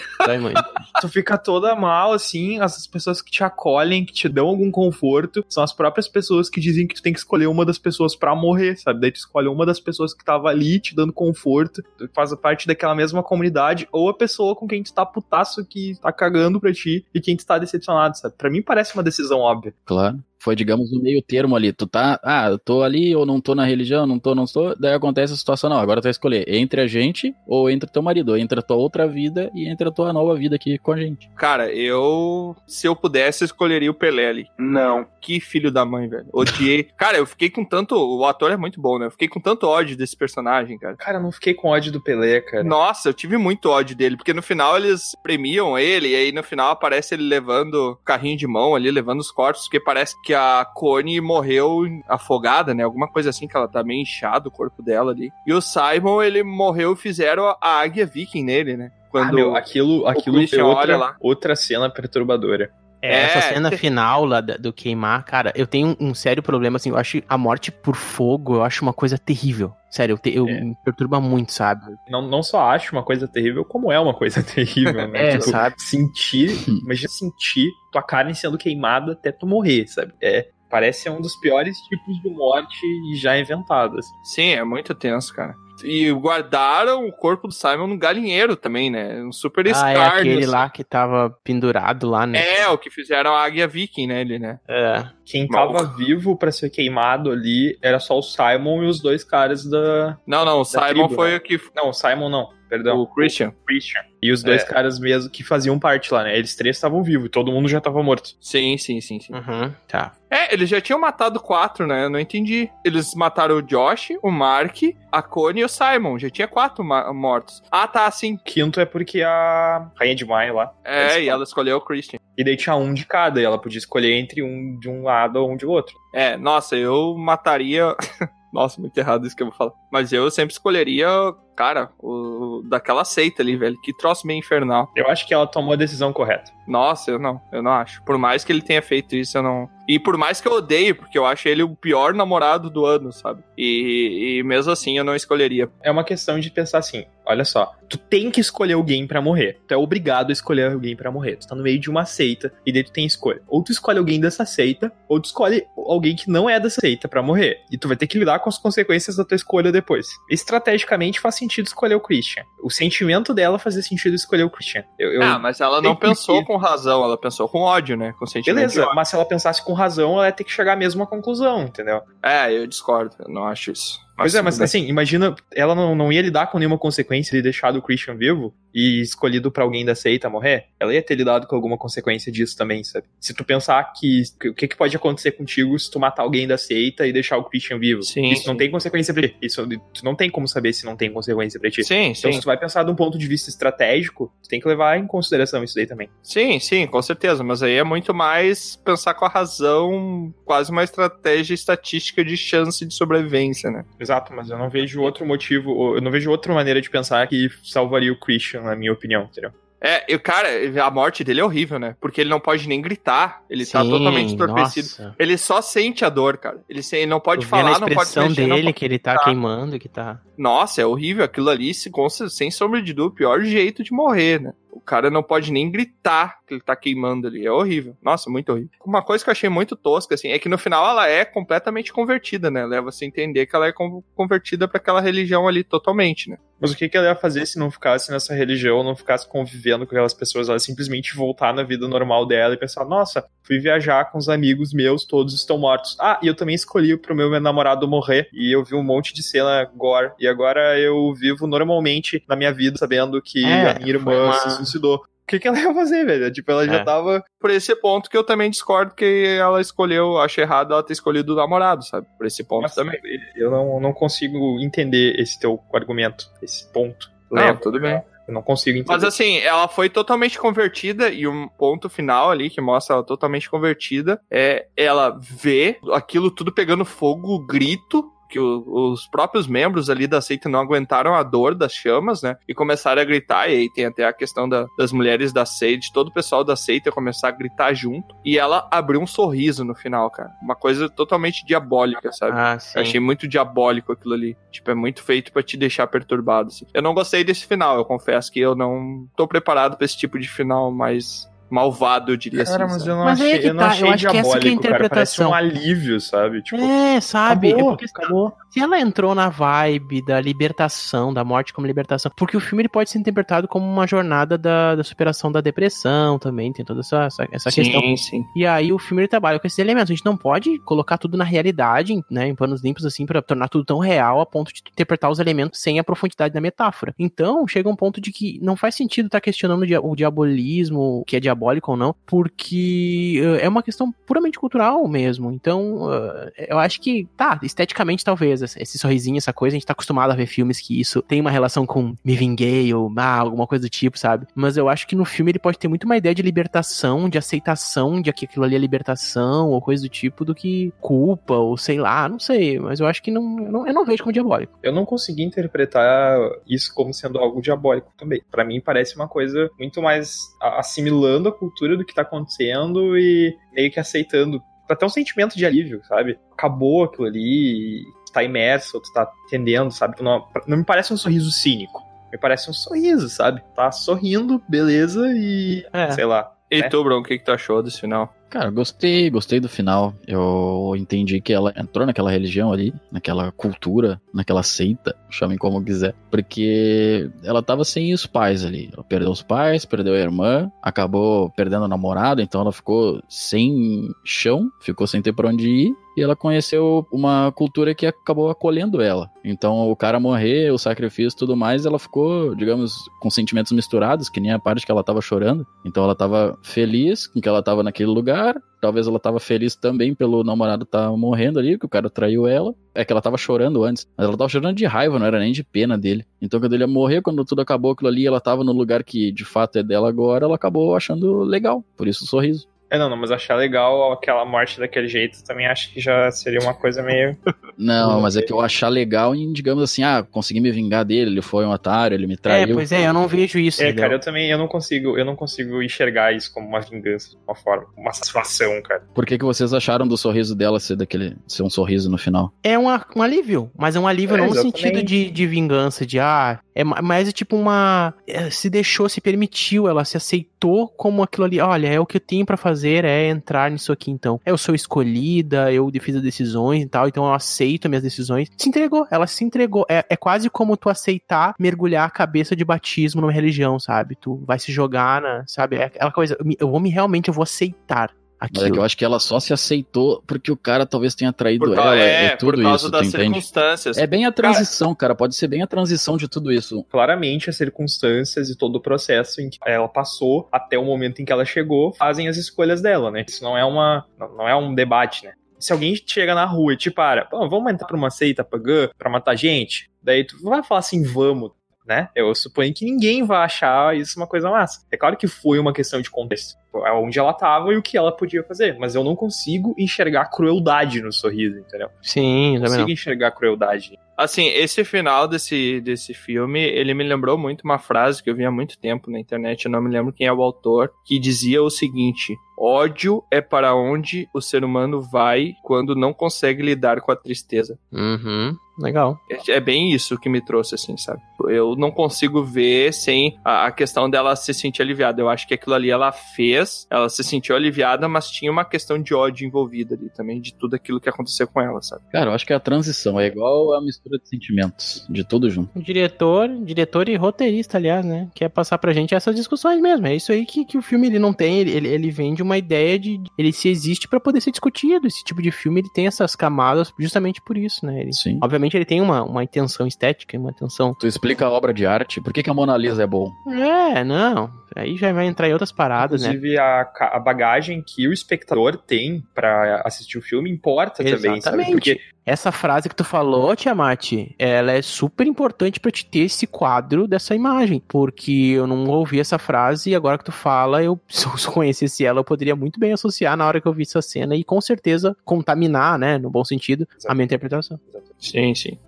tu fica toda mal, assim, as pessoas que te acolhem, que te dão algum conforto, são as próprias pessoas que dizem que tu tem que escolher uma das pessoas pra morrer, sabe? Daí tu escolhe uma das pessoas que tava ali te dando conforto, faz parte daquela mesma comunidade, ou a pessoa com quem tu tá putaço que tá cagando pra ti e quem tu tá decepcionado, sabe? Pra mim parece uma decisão óbvia. Claro. Foi, digamos, no meio termo ali. Tu tá, ah, eu tô ali ou não tô na religião, não tô, não estou. Daí acontece a situação, não. Agora tu vai escolher entre a gente ou entre teu marido, ou entre a tua outra vida e entre a tua nova vida aqui com a gente. Cara, eu. Se eu pudesse, escolheria o Pelé ali. Não. Que filho da mãe, velho. Odiei. cara, eu fiquei com tanto. O ator é muito bom, né? Eu fiquei com tanto ódio desse personagem, cara. Cara, eu não fiquei com ódio do Pelé, cara. Nossa, eu tive muito ódio dele, porque no final eles premiam ele, e aí no final aparece ele levando carrinho de mão ali, levando os corpos, porque parece que a Connie morreu afogada, né? Alguma coisa assim, que ela tá meio inchado o corpo dela ali. E o Simon, ele morreu e fizeram a águia viking nele, né? Ah, meu, aquilo, aquilo foi outra, outra cena perturbadora. É, É, essa cena final lá da- do queimar, cara, eu tenho um, um sério problema, assim, eu acho a morte por fogo, eu acho uma coisa terrível. Sério, eu, te- eu- É. me perturba muito, sabe? Não, não só acho uma coisa terrível, como é uma coisa terrível, né? É, sabe? Sentir, imagina sentir tua carne sendo queimada até tu morrer, sabe? É, parece um dos piores tipos de morte já inventados. Assim. Sim, é muito tenso, cara. E guardaram o corpo do Simon no galinheiro também, né? Um super Ah, é aquele assim. lá que tava pendurado lá, né? É, o que fizeram a águia viking nele, né? É. Quem Mal. tava vivo pra ser queimado ali era só o Simon e os dois caras da. Não, não, o Simon tribo, foi né? o que. Não, o Simon não, perdão. O Christian. Christian. E os dois É. caras mesmo que faziam parte lá, né? Eles três estavam vivos e todo mundo já tava morto. Sim, sim, sim, sim. Uhum, tá. É, eles já tinham matado quatro, né? Eu não entendi. Eles mataram o Josh, o Mark, a Connie e o Simon. Já tinha quatro mortos. Ah, tá, sim. Quinto é porque a Rainha de Maia lá. É, Eles e ela escolheu o Christian. E daí tinha um de cada, e ela podia escolher entre um de um lado ou um de outro. É, nossa, eu mataria. Nossa, muito errado isso que eu vou falar. Mas eu sempre escolheria, cara, o daquela seita ali, velho. Que troço meio infernal. Eu acho que ela tomou a decisão correta. Nossa, eu não, eu não acho. Por mais que ele tenha feito isso, eu não. E por mais que eu odeie, porque eu acho ele o pior namorado do ano, sabe? E, e mesmo assim eu não escolheria. É uma questão de pensar assim, olha só, tu tem que escolher alguém pra morrer. Tu é obrigado a escolher alguém pra morrer. Tu tá no meio de uma seita e daí tu tem escolha. Ou tu escolhe alguém dessa seita, ou tu escolhe alguém que não é dessa seita pra morrer. E tu vai ter que lidar com as consequências da tua escolha depois. Estrategicamente faz sentido escolher o Christian. O sentimento dela fazia sentido escolher o Christian. Eu, eu- Ah, mas ela não Tem que- pensou com razão, ela pensou com ódio, né? Com sentimento. Beleza, mas se ela pensasse com razão, ela ia ter que chegar à mesma conclusão, entendeu? É, eu discordo, eu não acho isso. Pois é, mas bem. assim, imagina, ela não, não ia lidar com nenhuma consequência de deixar o Christian vivo e escolhido pra alguém da seita morrer. Ela ia ter lidado com alguma consequência disso também, sabe? Se tu pensar que o que, que pode acontecer contigo se tu matar alguém da seita e deixar o Christian vivo. Sim, isso não sim. tem consequência pra ti. Isso, tu não tem como saber se não tem consequência pra ti. Sim, Então, sim. se tu vai pensar de um ponto de vista estratégico, tu tem que levar em consideração isso daí também. Sim, sim, com certeza. Mas aí é muito mais pensar com a razão, quase uma estratégia estatística de chance de sobrevivência, né? Exato, mas eu não vejo outro motivo, eu não vejo outra maneira de pensar que salvaria o Christian, na minha opinião, entendeu? É, e o cara, a morte dele é horrível, né? Porque ele não pode nem gritar. Ele tá Sim, totalmente entorpecido. nossa. Ele só sente a dor, cara. Ele, se- ele não pode na falar, não pode expressão mexer, dele pode que ele tá gritar. queimando, que tá... Nossa, é horrível. Aquilo ali, se, sem sombra de dúvida, o pior jeito de morrer, né? O cara não pode nem gritar que ele tá queimando ali. É horrível. Nossa, muito horrível. Uma coisa que eu achei muito tosca, assim, é que no final ela é completamente convertida, né? Leva-se a entender que ela é con- convertida pra aquela religião ali totalmente, né? Mas o que, que ela ia fazer se não ficasse nessa religião, não ficasse convivendo com aquelas pessoas? Ela simplesmente voltar na vida normal dela e pensar: nossa, fui viajar com os amigos meus, todos estão mortos. Ah, e eu também escolhi pro meu namorado morrer. E eu vi um monte de cena gore. E agora eu vivo normalmente na minha vida, sabendo que É, a minha irmã uma- se suicidou. O que, que ela ia fazer, velho? Tipo, ela já É. tava. Por esse ponto que eu também discordo que ela escolheu, acho errado ela ter escolhido o namorado, sabe? Por esse ponto Nossa, também. Eu não, não consigo entender esse teu argumento, esse ponto. Não, Leva, tudo bem. Eu não consigo entender. Mas assim, ela foi totalmente convertida e um ponto final ali que mostra ela totalmente convertida é ela vê aquilo tudo pegando fogo, grito que o- os próprios membros ali da seita não aguentaram a dor das chamas, né? E começaram a gritar. E aí tem até a questão da- das mulheres da seita, de todo o pessoal da seita começar a gritar junto. E ela abriu um sorriso no final, cara. Uma coisa totalmente diabólica, sabe? Ah, achei muito diabólico aquilo ali. Tipo, é muito feito pra te deixar perturbado. assim. Eu não gostei desse final, eu confesso que eu não tô preparado pra esse tipo de final mais malvado, eu diria Cara, assim. mas sabe? eu não Mas aí é achei, que eu não tá, eu achei acho que essa que é a diabólico, cara. Um interpretação. alívio, sabe? Tipo, É, sabe? acabou, é porque acabou. se ela entrou na vibe da libertação, da morte como libertação, porque o filme ele pode ser interpretado como uma jornada da, da superação da depressão também, tem toda essa, essa, essa questão. Sim, sim. E aí o filme ele trabalha com esses elementos. A gente não pode colocar tudo na realidade, né, em panos limpos assim, pra tornar tudo tão real a ponto de interpretar os elementos sem a profundidade da metáfora. Então, chega um ponto de que não faz sentido estar questionando o dia- o diabolismo, o que é diabólico ou não, porque eh, é uma questão puramente cultural mesmo. Então, eh, eu acho que, tá, esteticamente talvez, esse sorrisinho, essa coisa, a gente tá acostumado a ver filmes que isso tem uma relação com me vinguei ou ah, alguma coisa do tipo, sabe? Mas eu acho que no filme ele pode ter muito uma ideia de libertação, de aceitação de que aquilo ali é libertação ou coisa do tipo, do que culpa ou sei lá, não sei. Mas eu acho que não, eu não, eu não vejo como diabólico. Eu não consegui interpretar isso como sendo algo diabólico também. Pra mim parece uma coisa muito mais assimilando a cultura do que tá acontecendo e meio que aceitando. Até um sentimento de alívio, sabe? Acabou aquilo ali, tu tá imerso, tu tá entendendo, sabe? Não, não me parece um sorriso cínico. Me parece um sorriso, sabe? Tá sorrindo, beleza, e. É. Sei lá. E né? tu, Bruno, o que, que tu achou desse final? Cara, gostei, gostei do final. Eu entendi que ela entrou naquela religião ali, naquela cultura, naquela seita, chamem como quiser, porque ela tava sem os pais ali. Ela perdeu os pais, perdeu a irmã, acabou perdendo o namorado, então ela ficou sem chão, ficou sem ter pra onde ir. E ela conheceu uma cultura que acabou acolhendo ela. Então, o cara morrer, o sacrifício tudo mais, ela ficou, digamos, com sentimentos misturados, que nem a parte que ela tava chorando. Então, ela tava feliz com que ela tava naquele lugar, talvez ela tava feliz também pelo namorado tá morrendo ali, que o cara traiu ela. É que ela tava chorando antes, mas ela tava chorando de raiva, não era nem de pena dele. Então, quando ele ia morrer, quando tudo acabou aquilo ali, ela tava no lugar que de fato é dela agora, ela acabou achando legal. Por isso o sorriso. É, não, não, mas achar legal aquela morte daquele jeito também acho que já seria uma coisa meio. Não, mas é que eu achar legal em, digamos assim, ah, consegui me vingar dele, ele foi um otário, ele me traiu. É, pois é, eu não vejo isso. É, entendeu? cara, eu também eu não consigo, eu não consigo enxergar isso como uma vingança de uma forma, uma satisfação, cara. Por que, que vocês acharam do sorriso dela ser daquele. ser um sorriso no final? É um, um alívio, mas é um alívio É, não no sentido de, de vingança, de ah. É ma- mais é tipo uma. é, Se deixou, se permitiu, ela se aceitou como aquilo ali. Olha, é o que eu tenho pra fazer, é entrar nisso aqui então. Eu sou escolhida, eu fiz as decisões e tal, então eu aceito as minhas decisões. Se entregou, ela se entregou. É, é quase como tu aceitar mergulhar a cabeça de batismo numa religião, sabe? Tu vai se jogar na. Sabe? É aquela coisa. Eu vou me realmente, eu vou aceitar Mas é que aquilo. eu acho que ela só se aceitou porque o cara talvez tenha traído Por, ela. É, é, tudo por causa isso, das tu entende? circunstâncias. É bem a transição, cara. Pode ser bem a transição de tudo isso. Claramente as circunstâncias e todo o processo em que ela passou até o momento em que ela chegou fazem as escolhas dela, né? Isso não é uma não é um debate, né? Se alguém chega na rua e te para, "Pô, vamos entrar pra uma seita pagã pra matar gente, daí tu vai falar assim, vamos, né? Eu suponho que ninguém vai achar isso uma coisa massa. É claro que foi uma questão de contexto, onde ela tava e o que ela podia fazer, mas eu não consigo enxergar crueldade no sorriso, entendeu? Sim, Não também consigo não. enxergar crueldade. Assim, esse final desse, desse filme, ele me lembrou muito uma frase que eu vi há muito tempo na internet, eu não me lembro quem é o autor, que dizia o seguinte: ódio é para onde o ser humano vai quando não consegue lidar com a tristeza. Uhum. Legal. É é bem isso que me trouxe, assim, sabe? Eu não consigo ver sem a, a questão dela se sentir aliviada. Eu acho que aquilo ali ela fez, ela se sentiu aliviada, mas tinha uma questão de ódio envolvida ali também, de tudo aquilo que aconteceu com ela, sabe? Cara, eu acho que é a transição. É igual a mistura de sentimentos. De tudo junto. O diretor, diretor e roteirista, aliás, né? Quer passar pra gente essas discussões mesmo. É isso aí que, que o filme ele não tem. Ele, ele, vende uma ideia de. Ele se existe pra poder ser discutido. Esse tipo de filme ele tem essas camadas justamente por isso, né? Ele, Sim. Obviamente ele tem uma, uma intenção estética, uma intenção. Tu explica a obra de arte. Por que, que a Mona Lisa é bom? É, não. Aí já vai entrar em outras paradas, né? Inclusive, a, a bagagem que o espectador tem pra assistir o filme importa também, sabe? Exatamente. Porque Essa frase que tu falou, Tiamat, ela é super importante pra te ter esse quadro dessa imagem. Porque eu não ouvi essa frase e agora que tu fala, eu, se eu conhecesse ela, eu poderia muito bem associar na hora que eu vi essa cena e com certeza contaminar, né, no bom sentido, a minha interpretação. Sim, sim.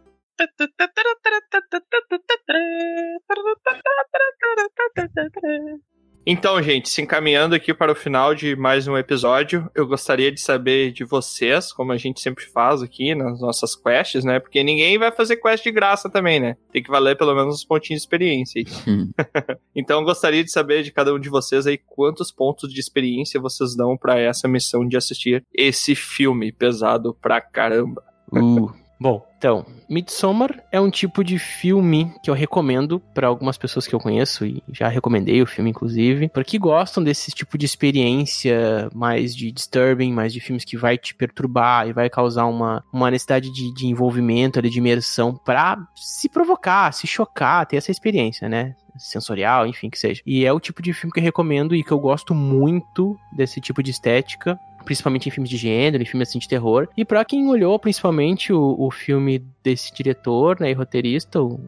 Então, gente, se encaminhando aqui para o final de mais um episódio, eu gostaria de saber de vocês, como a gente sempre faz aqui nas nossas quests, né? Porque ninguém vai fazer quest de graça também, né? Tem que valer pelo menos uns pontinhos de experiência então, eu gostaria de saber de cada um de vocês aí quantos pontos de experiência vocês dão para essa missão de assistir esse filme pesado pra caramba. Uh. Bom, então, Midsommar é um tipo de filme que eu recomendo para algumas pessoas que eu conheço e já recomendei o filme inclusive, porque gostam desse tipo de experiência mais de disturbing, mais de filmes que vai te perturbar e vai causar uma, uma necessidade de, de envolvimento, de imersão pra se provocar, se chocar, ter essa experiência, né? Sensorial, enfim, que seja. E é o tipo de filme que eu recomendo e que eu gosto muito desse tipo de estética principalmente em filmes de gênero, em filmes assim de terror. E pra quem olhou principalmente o, o filme desse diretor, né, e roteirista, o,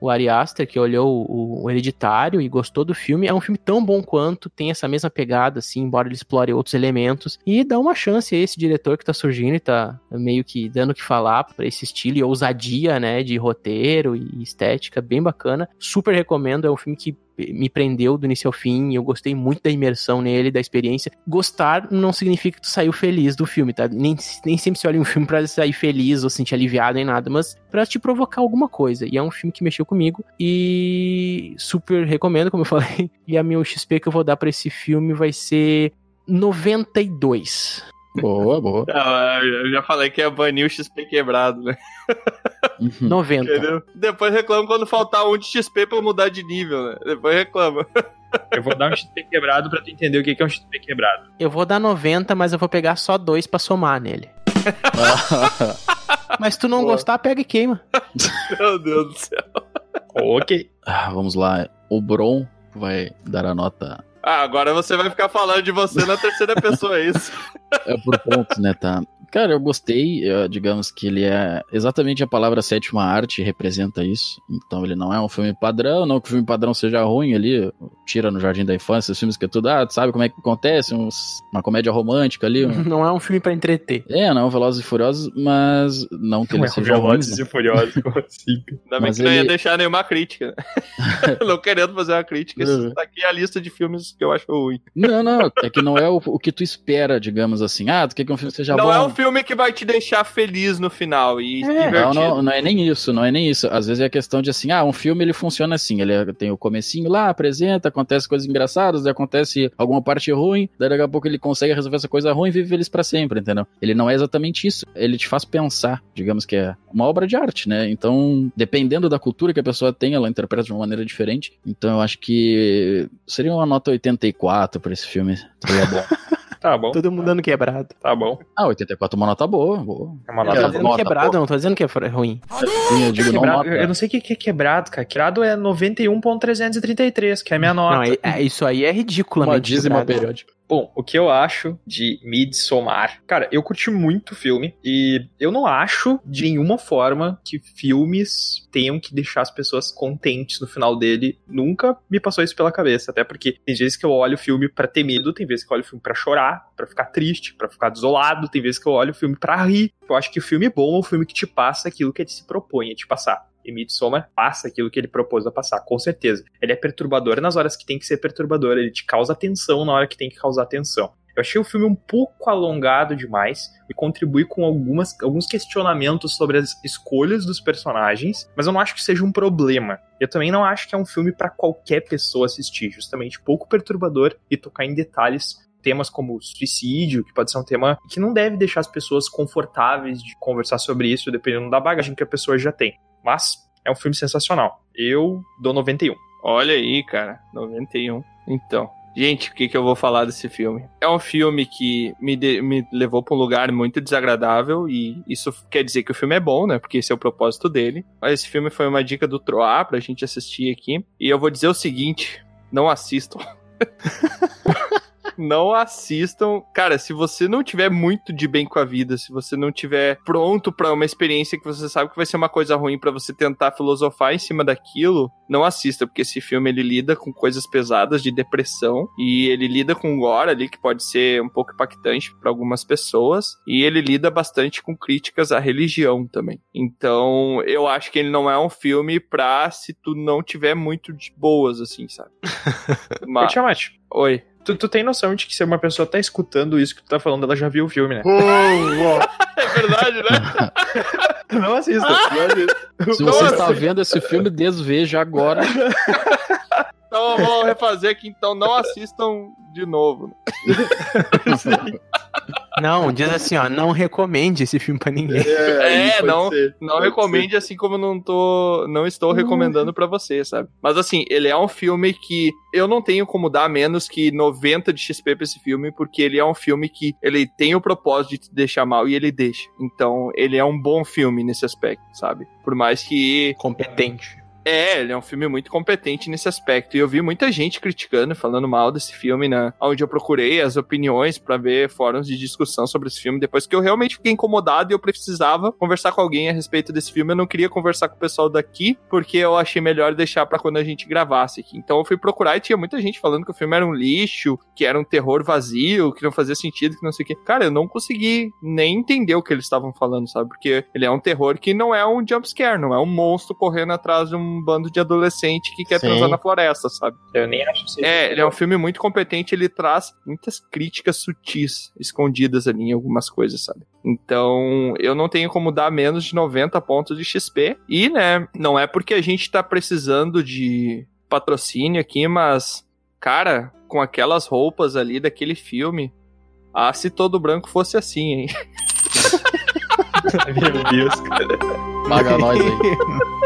o Ari Aster, que olhou o, o Hereditário e gostou do filme, é um filme tão bom quanto, tem essa mesma pegada, assim, embora ele explore outros elementos. E dá uma chance a esse diretor que tá surgindo e tá meio que dando o que falar pra esse estilo e ousadia, né, de roteiro e estética, bem bacana. Super recomendo, é um filme que me prendeu do início ao fim, eu gostei muito da imersão nele, da experiência. Gostar não significa que tu saiu feliz do filme, tá? Nem, nem sempre se olha um filme pra sair feliz ou sentir aliviado nem nada, mas pra te provocar alguma coisa. E é um filme que mexeu comigo e super recomendo, como eu falei. E a meu XP que eu vou dar pra esse filme vai ser 92. Boa, boa. Ah, eu já falei que ia banir o XP quebrado, né? 90. Entendeu? Depois reclama quando faltar um de XP pra mudar de nível, né? Depois reclama. eu vou dar um XP quebrado pra tu entender o que que é um XP quebrado. Eu vou dar 90, mas eu vou pegar só dois pra somar nele. Mas se tu não gostar, pega e queima. Meu Deus do céu. ok. Ah, vamos lá. O Bron vai dar a nota. Ah, agora você vai ficar falando de você na terceira pessoa, é isso? É por pontos, né? Tá. Cara, eu gostei, eu, digamos que ele é exatamente a palavra sétima arte representa isso. Então ele não é um filme padrão, não que o filme padrão seja ruim ali, tira no Jardim da Infância, os filmes que é tudo, ah, sabe como é que acontece, uns, uma comédia romântica ali. Um... Não é um filme para entreter. É, não, Velozes e Furiosos, mas não que ele Não é seja ruim. Velozes e Furiosos, como assim? Ainda bem que não ia ele- deixar nenhuma crítica. não querendo fazer uma crítica, Uhum. isso tá aqui a lista de filmes que eu acho ruim. Não, não, é que não é o, o que tu espera, digamos assim. Ah, tu quer que um filme seja não bom. é um filme que vai te deixar feliz no final e Não, divertido. não, não é nem isso, não é nem isso. Às vezes é questão de assim, ah, um filme ele funciona assim, ele é- tem o comecinho lá, apresenta, acontece coisas engraçadas, daí acontece alguma parte ruim, daí daqui a pouco ele consegue resolver essa coisa ruim e vive feliz pra sempre, entendeu? Ele não é exatamente isso, ele te faz pensar, digamos que é uma obra de arte, né? Então, dependendo da cultura que a pessoa tem, ela interpreta de uma maneira diferente. Então, eu acho que seria uma nota 84 pra esse filme. Seria bom. Tá bom, Todo mundo dando quebrado. tá bom. ah, 84 é uma nota boa, boa. É uma Eu nota tô Nota dizendo boa. quebrado, eu não tô dizendo que é ruim. Sim, eu digo não Quebrado, nota. eu não sei o que que é quebrado, cara. Quebrado é 91.333, que é a minha nota. Não, é- é- isso aí é ridiculamente Uma dízima periódica. Bom, o que eu acho de Midsommar? Cara, eu curti muito o filme e eu não acho de nenhuma forma que filmes tenham que deixar as pessoas contentes no final dele. Nunca me passou isso pela cabeça, até porque tem vezes que eu olho o filme pra ter medo, tem vezes que eu olho o filme pra chorar, pra ficar triste, pra ficar desolado, tem vezes que eu olho o filme pra rir. Eu acho que o filme bom é um filme que te passa aquilo que ele se propõe a te passar. E Midsommar passa aquilo que ele propôs a passar, com certeza. Ele é perturbador nas horas que tem que ser perturbador, ele te causa atenção na hora que tem que causar atenção. Eu achei o filme um pouco alongado demais e contribui com algumas, alguns questionamentos sobre as escolhas dos personagens, mas eu não acho que seja um problema. Eu também não acho que é um filme para qualquer pessoa assistir, justamente pouco perturbador e tocar em detalhes temas como suicídio, que pode ser um tema que não deve deixar as pessoas confortáveis de conversar sobre isso, dependendo da bagagem que a pessoa já tem. Mas é um filme sensacional. Eu dou 91. Olha aí, cara, 91. Então, gente, o que, que eu vou falar desse filme? É um filme que me, de- me levou pra um lugar muito desagradável e isso quer dizer que o filme é bom, né? Porque esse é o propósito dele. Mas esse filme foi uma dica do Troá pra gente assistir aqui. E eu vou dizer o seguinte: não assistam. não assistam. Cara, se você não tiver muito de bem com a vida, se você não tiver pronto pra uma experiência que você sabe que vai ser uma coisa ruim pra você tentar filosofar em cima daquilo, não assista, porque esse filme ele lida com coisas pesadas de depressão e ele lida com gore ali que pode ser um pouco impactante pra algumas pessoas e ele lida bastante com críticas à religião também. Então, eu acho que ele não é um filme pra se tu não tiver muito de boas assim, sabe? Ô, Mas... Tiamat, Oi. Tu, tu tem noção de que se uma pessoa tá escutando isso que tu tá falando, ela já viu o filme, né? É verdade, né? Não assista. não assista. Se Não você está vendo esse filme, desveja agora. Então vamos refazer aqui, então não assistam de novo. Não, diz assim, ó, não recomende esse filme pra ninguém. É, pode não, ser, não recomende assim como não tô, não estou recomendando pra você, sabe? Mas assim, ele é um filme que eu não tenho como dar menos que 90 de XP pra esse filme, porque ele é um filme que ele tem o propósito de te deixar mal e ele deixa. Então, ele é um bom filme nesse aspecto, sabe? Por mais que Competente. É, ele é um filme muito competente nesse aspecto. E eu vi muita gente criticando, falando mal desse filme, né? Onde eu procurei as opiniões pra ver fóruns de discussão sobre esse filme. Depois que eu realmente fiquei incomodado e eu precisava conversar com alguém a respeito desse filme. Eu não queria conversar com o pessoal daqui, porque eu achei melhor deixar pra quando a gente gravasse aqui. Então eu fui procurar e tinha muita gente falando que o filme era um lixo, que era um terror vazio, que não fazia sentido, que não sei o quê. Cara, eu não consegui nem entender o que eles estavam falando, sabe? Porque ele é um terror que não é um jumpscare, não é um monstro correndo atrás de um bando de adolescente que quer Sim. transar na floresta, sabe? Eu nem acho que seja É, ele é um filme muito competente, ele traz muitas críticas sutis escondidas ali em algumas coisas, sabe? Então, eu não tenho como dar menos de 90 pontos de XP. E, né, não é porque a gente tá precisando de patrocínio aqui, mas, cara, com aquelas roupas ali daquele filme, ah, se todo branco fosse assim, hein? Meu Deus, cara. Paga nós aí.